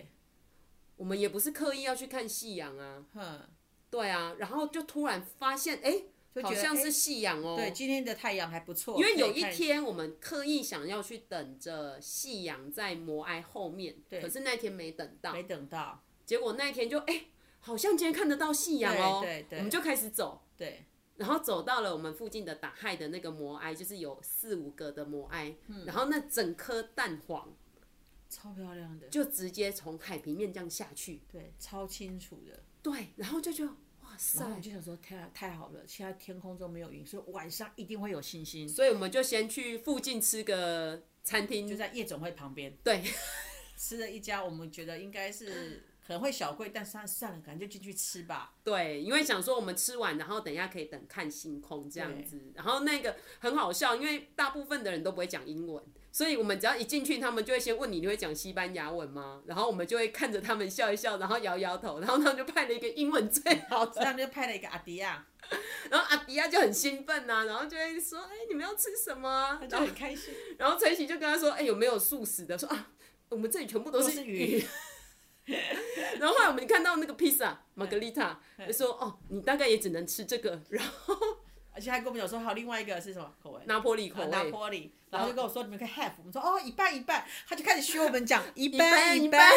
S1: 我们也不是刻意要去看夕阳啊。哼，对啊，然后就突然发现，哎、欸。好像是夕阳哦。
S2: 对，今天的太阳还不错。
S1: 因为有一天我们刻意想要去等着夕阳在摩埃后面，可是那天没等到。
S2: 没等到。
S1: 结果那一天就哎、欸，好像今天看得到夕阳哦。对对。我们就开始走。
S2: 对。
S1: 然后走到了我们附近的打亥的那个摩埃，就是有四五个的摩埃，嗯、然后那整颗蛋黄，
S2: 超漂亮的，
S1: 就直接从海平面这样下去。
S2: 对，超清楚的。
S1: 对，然后就就就。
S2: 然后我就想说，太太好了，现在天空中没有云，所以晚上一定会有星星。
S1: 所以我们就先去附近吃个餐厅，
S2: 就在夜总会旁边。
S1: 对，[laughs]
S2: 吃了一家我们觉得应该是可能会小贵，但算算了，反正就进去吃吧。
S1: 对，因为想说我们吃完，然后等一下可以等看星空这样子。然后那个很好笑，因为大部分的人都不会讲英文。所以我们只要一进去，他们就会先问你，你会讲西班牙文吗？然后我们就会看着他们笑一笑，然后摇摇头，然后他们就派了一个英文最 [laughs] 好的，
S2: 这样就派了一个阿迪亚，
S1: 然后阿迪亚就很兴奋呐、啊，然后就会说，哎、欸，你们要吃什么？
S2: 他就很开心。
S1: 然后陈琦就跟他说，哎、欸，有没有素食的？说啊，我们这里全部都是鱼。[laughs] 然后后来我们看到那个披萨玛格丽塔，就说哦，你大概也只能吃这个。然后
S2: 而且还跟我们讲说，还有另外一个是什么口味？
S1: 拿坡里口味。
S2: 拿破里。然后就跟我说，你们可以 half。我们说哦，一半一半。他就开始学我们讲一半 [laughs] 一半。[laughs]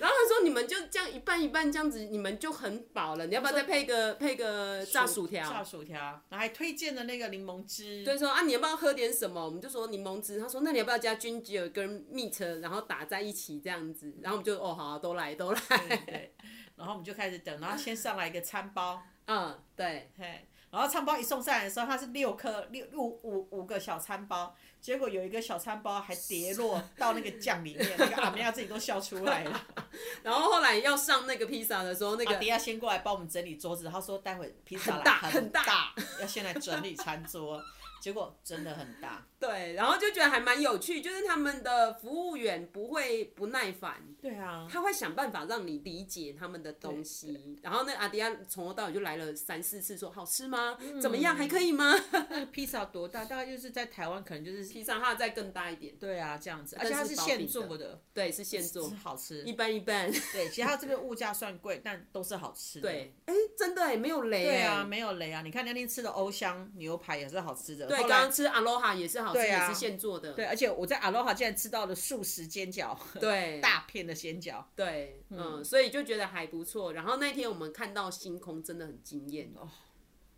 S1: 然后他说：“你们就这样一半一半这样子，你们就很饱了。你要不要再配个配个炸薯条？
S2: 炸薯条，然后还推荐了那个柠檬汁。
S1: 对，说啊，你要不要喝点什么？我们就说柠檬汁。他说，那你要不要加 ginger 跟 meat，然后打在一起这样子？然后我们就哦，好啊，都来都来。
S2: 对，对。然后我们就开始等，然后先上来一个餐包。
S1: 嗯，对。
S2: 嘿，然后餐包一送上来的时候，它是六颗六五五五个小餐包。结果有一个小餐包还跌落到那个酱里面，那个阿梅亚自己都笑出来了。[laughs]
S1: 然后后来要上那个披萨的时候，那个
S2: 阿迪亚先过来帮我们整理桌子，他说待会披
S1: 萨大，很大，
S2: 要先来整理餐桌。结果真的很大，
S1: 对，然后就觉得还蛮有趣，就是他们的服务员不会不耐烦，
S2: 对啊，
S1: 他会想办法让你理解他们的东西。然后那阿迪亚从头到尾就来了三四次，说好吃吗？嗯、怎么样？还可以吗？
S2: 那个披萨多大？大概就是在台湾可能就是
S1: 披萨，它再更大一点。
S2: 对啊，这样子，而且它是现做的，
S1: 对，是现做，
S2: 好吃，
S1: 一般一般。
S2: 对，其实它这边物价算贵，但都是好吃的。
S1: 对，哎，真的哎，没有雷。
S2: 对啊，没有雷啊！你看那天吃的欧香牛排也是好吃的。
S1: 对，刚刚吃阿罗哈也是好吃，也是现做的。
S2: 对，而且我在阿罗哈竟然吃到了素食煎饺，[laughs]
S1: 对，[laughs]
S2: 大片的煎饺。
S1: 对，嗯，所以就觉得还不错。然后那天我们看到星空真的很惊艳哦，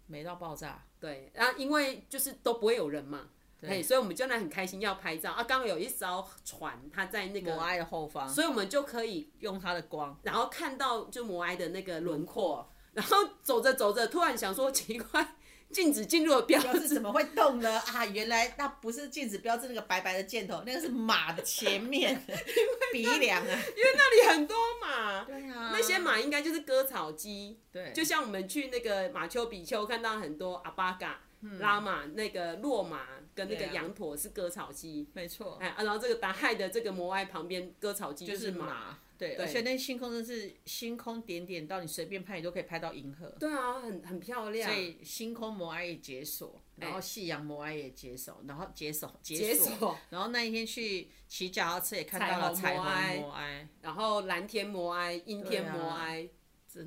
S2: 美到爆炸。
S1: 对，然后因为就是都不会有人嘛，对，所以我们就那很开心要拍照啊。刚好有一艘船，它在那个
S2: 摩埃的后方，
S1: 所以我们就可以
S2: 用它的光，
S1: 然后看到就摩埃的那个轮廓。然后走着走着，突然想说奇怪。禁止进入的标志
S2: 怎么会动呢？啊，原来那不是禁止标志，那个白白的箭头，那个是马的前面 [laughs] 鼻梁啊。因
S1: 为那里很多马，
S2: 对啊，
S1: 那些马应该就是割草机。
S2: 对，
S1: 就像我们去那个马丘比丘看到很多阿巴嘎、拉马，那个骆马跟那个羊驼是割草机，
S2: 没错。
S1: 哎，然后这个达亥的这个摩埃旁边割草机就是马。
S2: 对，而且那星空真是星空点点到，你随便拍你都可以拍到银河。
S1: 对啊，很很漂亮。
S2: 所以星空摩埃也解锁，然后夕阳摩埃也解锁，然后解锁解锁，然后那一天去骑脚踏车也看到了彩虹摩埃，
S1: 然后蓝天摩埃、阴天摩埃，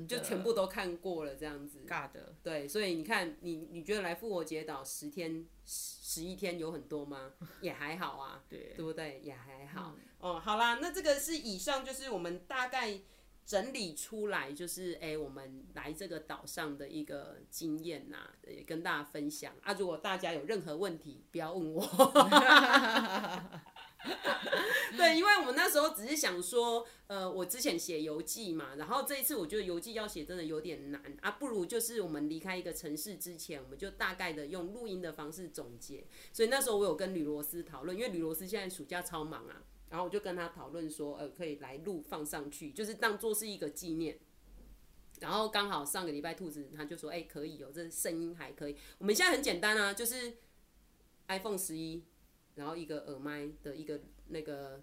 S1: 就全部都看过了这样子。
S2: 尬的。
S1: 对，所以你看，你你觉得来复活节岛十天十十一天有很多吗？[laughs] 也还好啊，对，对不对？也还好。哦，好啦，那这个是以上就是我们大概整理出来，就是哎、欸，我们来这个岛上的一个经验呐，也跟大家分享啊。如果大家有任何问题，不要问我。[laughs] 对，因为我们那时候只是想说，呃，我之前写游记嘛，然后这一次我觉得游记要写真的有点难啊，不如就是我们离开一个城市之前，我们就大概的用录音的方式总结。所以那时候我有跟吕罗斯讨论，因为吕罗斯现在暑假超忙啊。然后我就跟他讨论说，呃，可以来录放上去，就是当做是一个纪念。然后刚好上个礼拜兔子他就说，哎，可以、哦、这声音还可以。我们现在很简单啊，就是 iPhone 十一，然后一个耳麦的一个那个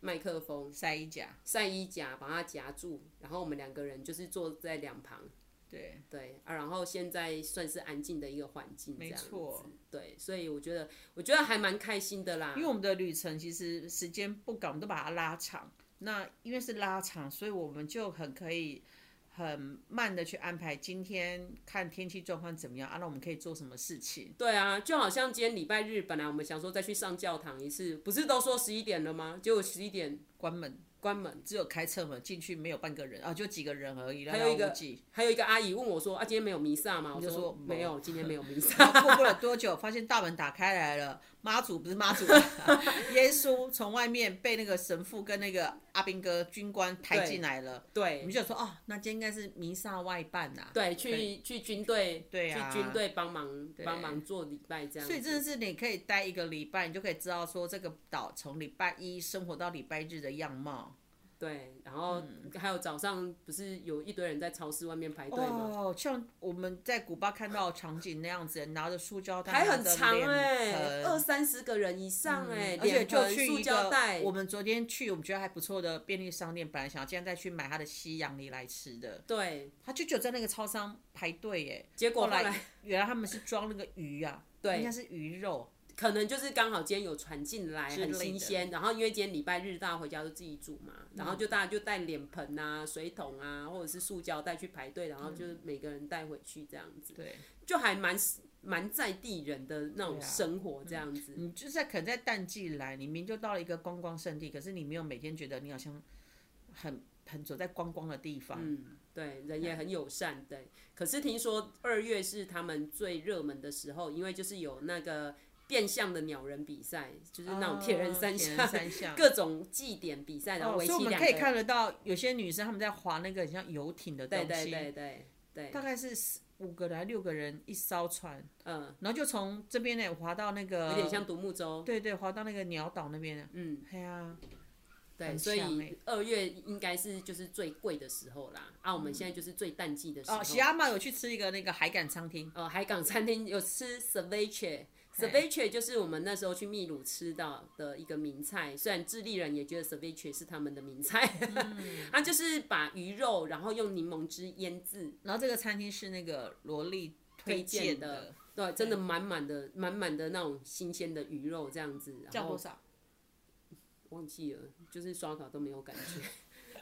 S1: 麦克风，
S2: 晒衣夹，
S1: 晒衣夹把它夹住，然后我们两个人就是坐在两旁。
S2: 对
S1: 对啊，然后现在算是安静的一个环境，
S2: 没错。
S1: 对，所以我觉得，我觉得还蛮开心的啦。
S2: 因为我们的旅程其实时间不赶，我们都把它拉长。那因为是拉长，所以我们就很可以很慢的去安排。今天看天气状况怎么样啊？那我们可以做什么事情？
S1: 对啊，就好像今天礼拜日，本来我们想说再去上教堂一次，不是都说十一点了吗？结果十一点
S2: 关门。关门，只有开侧门进去，没有半个人啊，就几个人而已。
S1: 还有一个，还有一个阿姨问我说：“啊，今天没有弥撒吗？”我就说：“没有，今天没有弥撒。[laughs] ”
S2: 过不了多久，发现大门打开来了。妈祖不是妈祖，[laughs] 耶稣从外面被那个神父跟那个阿兵哥军官抬进来了。
S1: 对，
S2: 我们就说哦，那今天应该是弥撒外办呐。
S1: 对，去去军队，
S2: 对
S1: 啊，去军队帮忙帮忙做礼拜这样。
S2: 所以真的是你可以待一个礼拜，你就可以知道说这个岛从礼拜一生活到礼拜日的样貌。
S1: 对，然后还有早上不是有一堆人在超市外面排队吗？
S2: 哦，像我们在古巴看到的场景那样子，拿着塑胶袋，
S1: 还很长哎、欸，二三十个人以上哎、欸嗯，
S2: 而且就去
S1: 塑胶袋。
S2: 我们昨天去，我们觉得还不错的便利商店，本来想要今天再去买他的西洋梨来吃的。
S1: 对，
S2: 他就只有在那个超商排队耶，
S1: 结果后来，
S2: 后来原来他们是装那个鱼啊，对，应该是鱼肉。
S1: 可能就是刚好今天有传进来，很新鲜。然后因为今天礼拜日，大家回家都自己煮嘛，嗯、然后就大家就带脸盆啊、水桶啊，或者是塑胶袋去排队，然后就每个人带回去这样子。对、嗯，就还蛮蛮在地人的那种生活这样子。啊嗯、
S2: 你就是在可能在淡季来，你明明就到了一个观光圣地，可是你没有每天觉得你好像很很走在观光的地方。
S1: 嗯，对，人也很友善。对，可是听说二月是他们最热门的时候，因为就是有那个。变相的鸟人比赛，就是那种铁人三项、哦，各种祭典比赛，然后为期两个、哦、所以我们可以
S2: 看得到，有些女生他们在划那个很像游艇的东西，
S1: 对对对对对，
S2: 大概是五个人、六个人一艘船，嗯，然后就从这边呢划到那个，
S1: 有点像独木舟，
S2: 对对，划到那个鸟岛那边，嗯，对啊，
S1: 对，所以二月应该是就是最贵的时候啦，啊，我们现在就是最淡季的时候。哦，
S2: 喜阿妈有去吃一个那个海港餐厅，
S1: 哦，海港餐厅有吃 ceviche ceviche 就是我们那时候去秘鲁吃到的一个名菜，虽然智利人也觉得 ceviche 是他们的名菜，嗯，[laughs] 他就是把鱼肉然后用柠檬汁腌制，
S2: 然后这个餐厅是那个萝莉推荐的，
S1: 对，真的满满的满满的那种新鲜的鱼肉这样子，
S2: 叫多少？
S1: 忘记了，就是刷卡都没有感觉。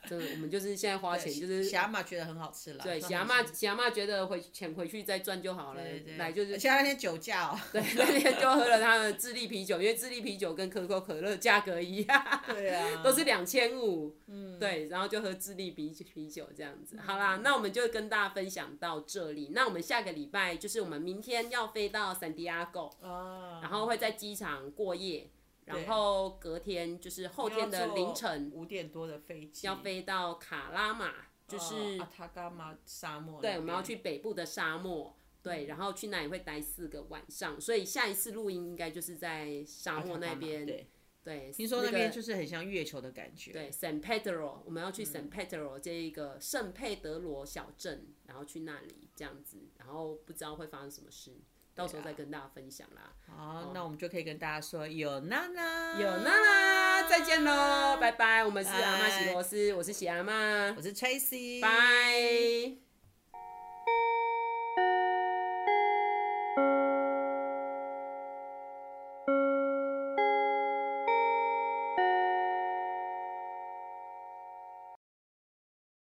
S1: 真的，我们就是现在花钱，就是
S2: 喜阿妈觉得很好吃了。
S1: 对，[laughs] 喜阿妈喜阿妈觉得回钱回去再赚就好了。对对，来就是。
S2: 像那天酒驾哦。
S1: 对，那天就喝了他的智利啤酒，因为智利啤酒跟可口可乐价格一样。[laughs] 对啊。都是两千五。嗯。对，然后就喝智利啤啤酒这样子。嗯。好啦，那我们就跟大家分享到这里。那我们下个礼拜就是我们明天要飞到圣地亚哥，然后会在机场过夜。然后隔天就是后天的凌晨
S2: 五点多的飞机，
S1: 要飞到卡拉马，就是
S2: 阿塔嘎马沙漠。
S1: 对，我们要去北部的沙漠。对，然后去那里会待四个晚上，所以下一次录音应该就是在沙漠那边。对，对，
S2: 听说那边就是很像月球的感觉。
S1: 对，San Pedro，我们要去 San Pedro 这一个圣佩德罗小镇，然后去那里这样子，然后不知道会发生什么事。到时候再跟大家分享啦。
S2: 好、哦，那我们就可以跟大家说，有娜娜，
S1: 有娜娜，再见喽，拜拜。我们是阿妈喜螺丝，我是喜阿妈，
S2: 我是 Tracy，
S1: 拜。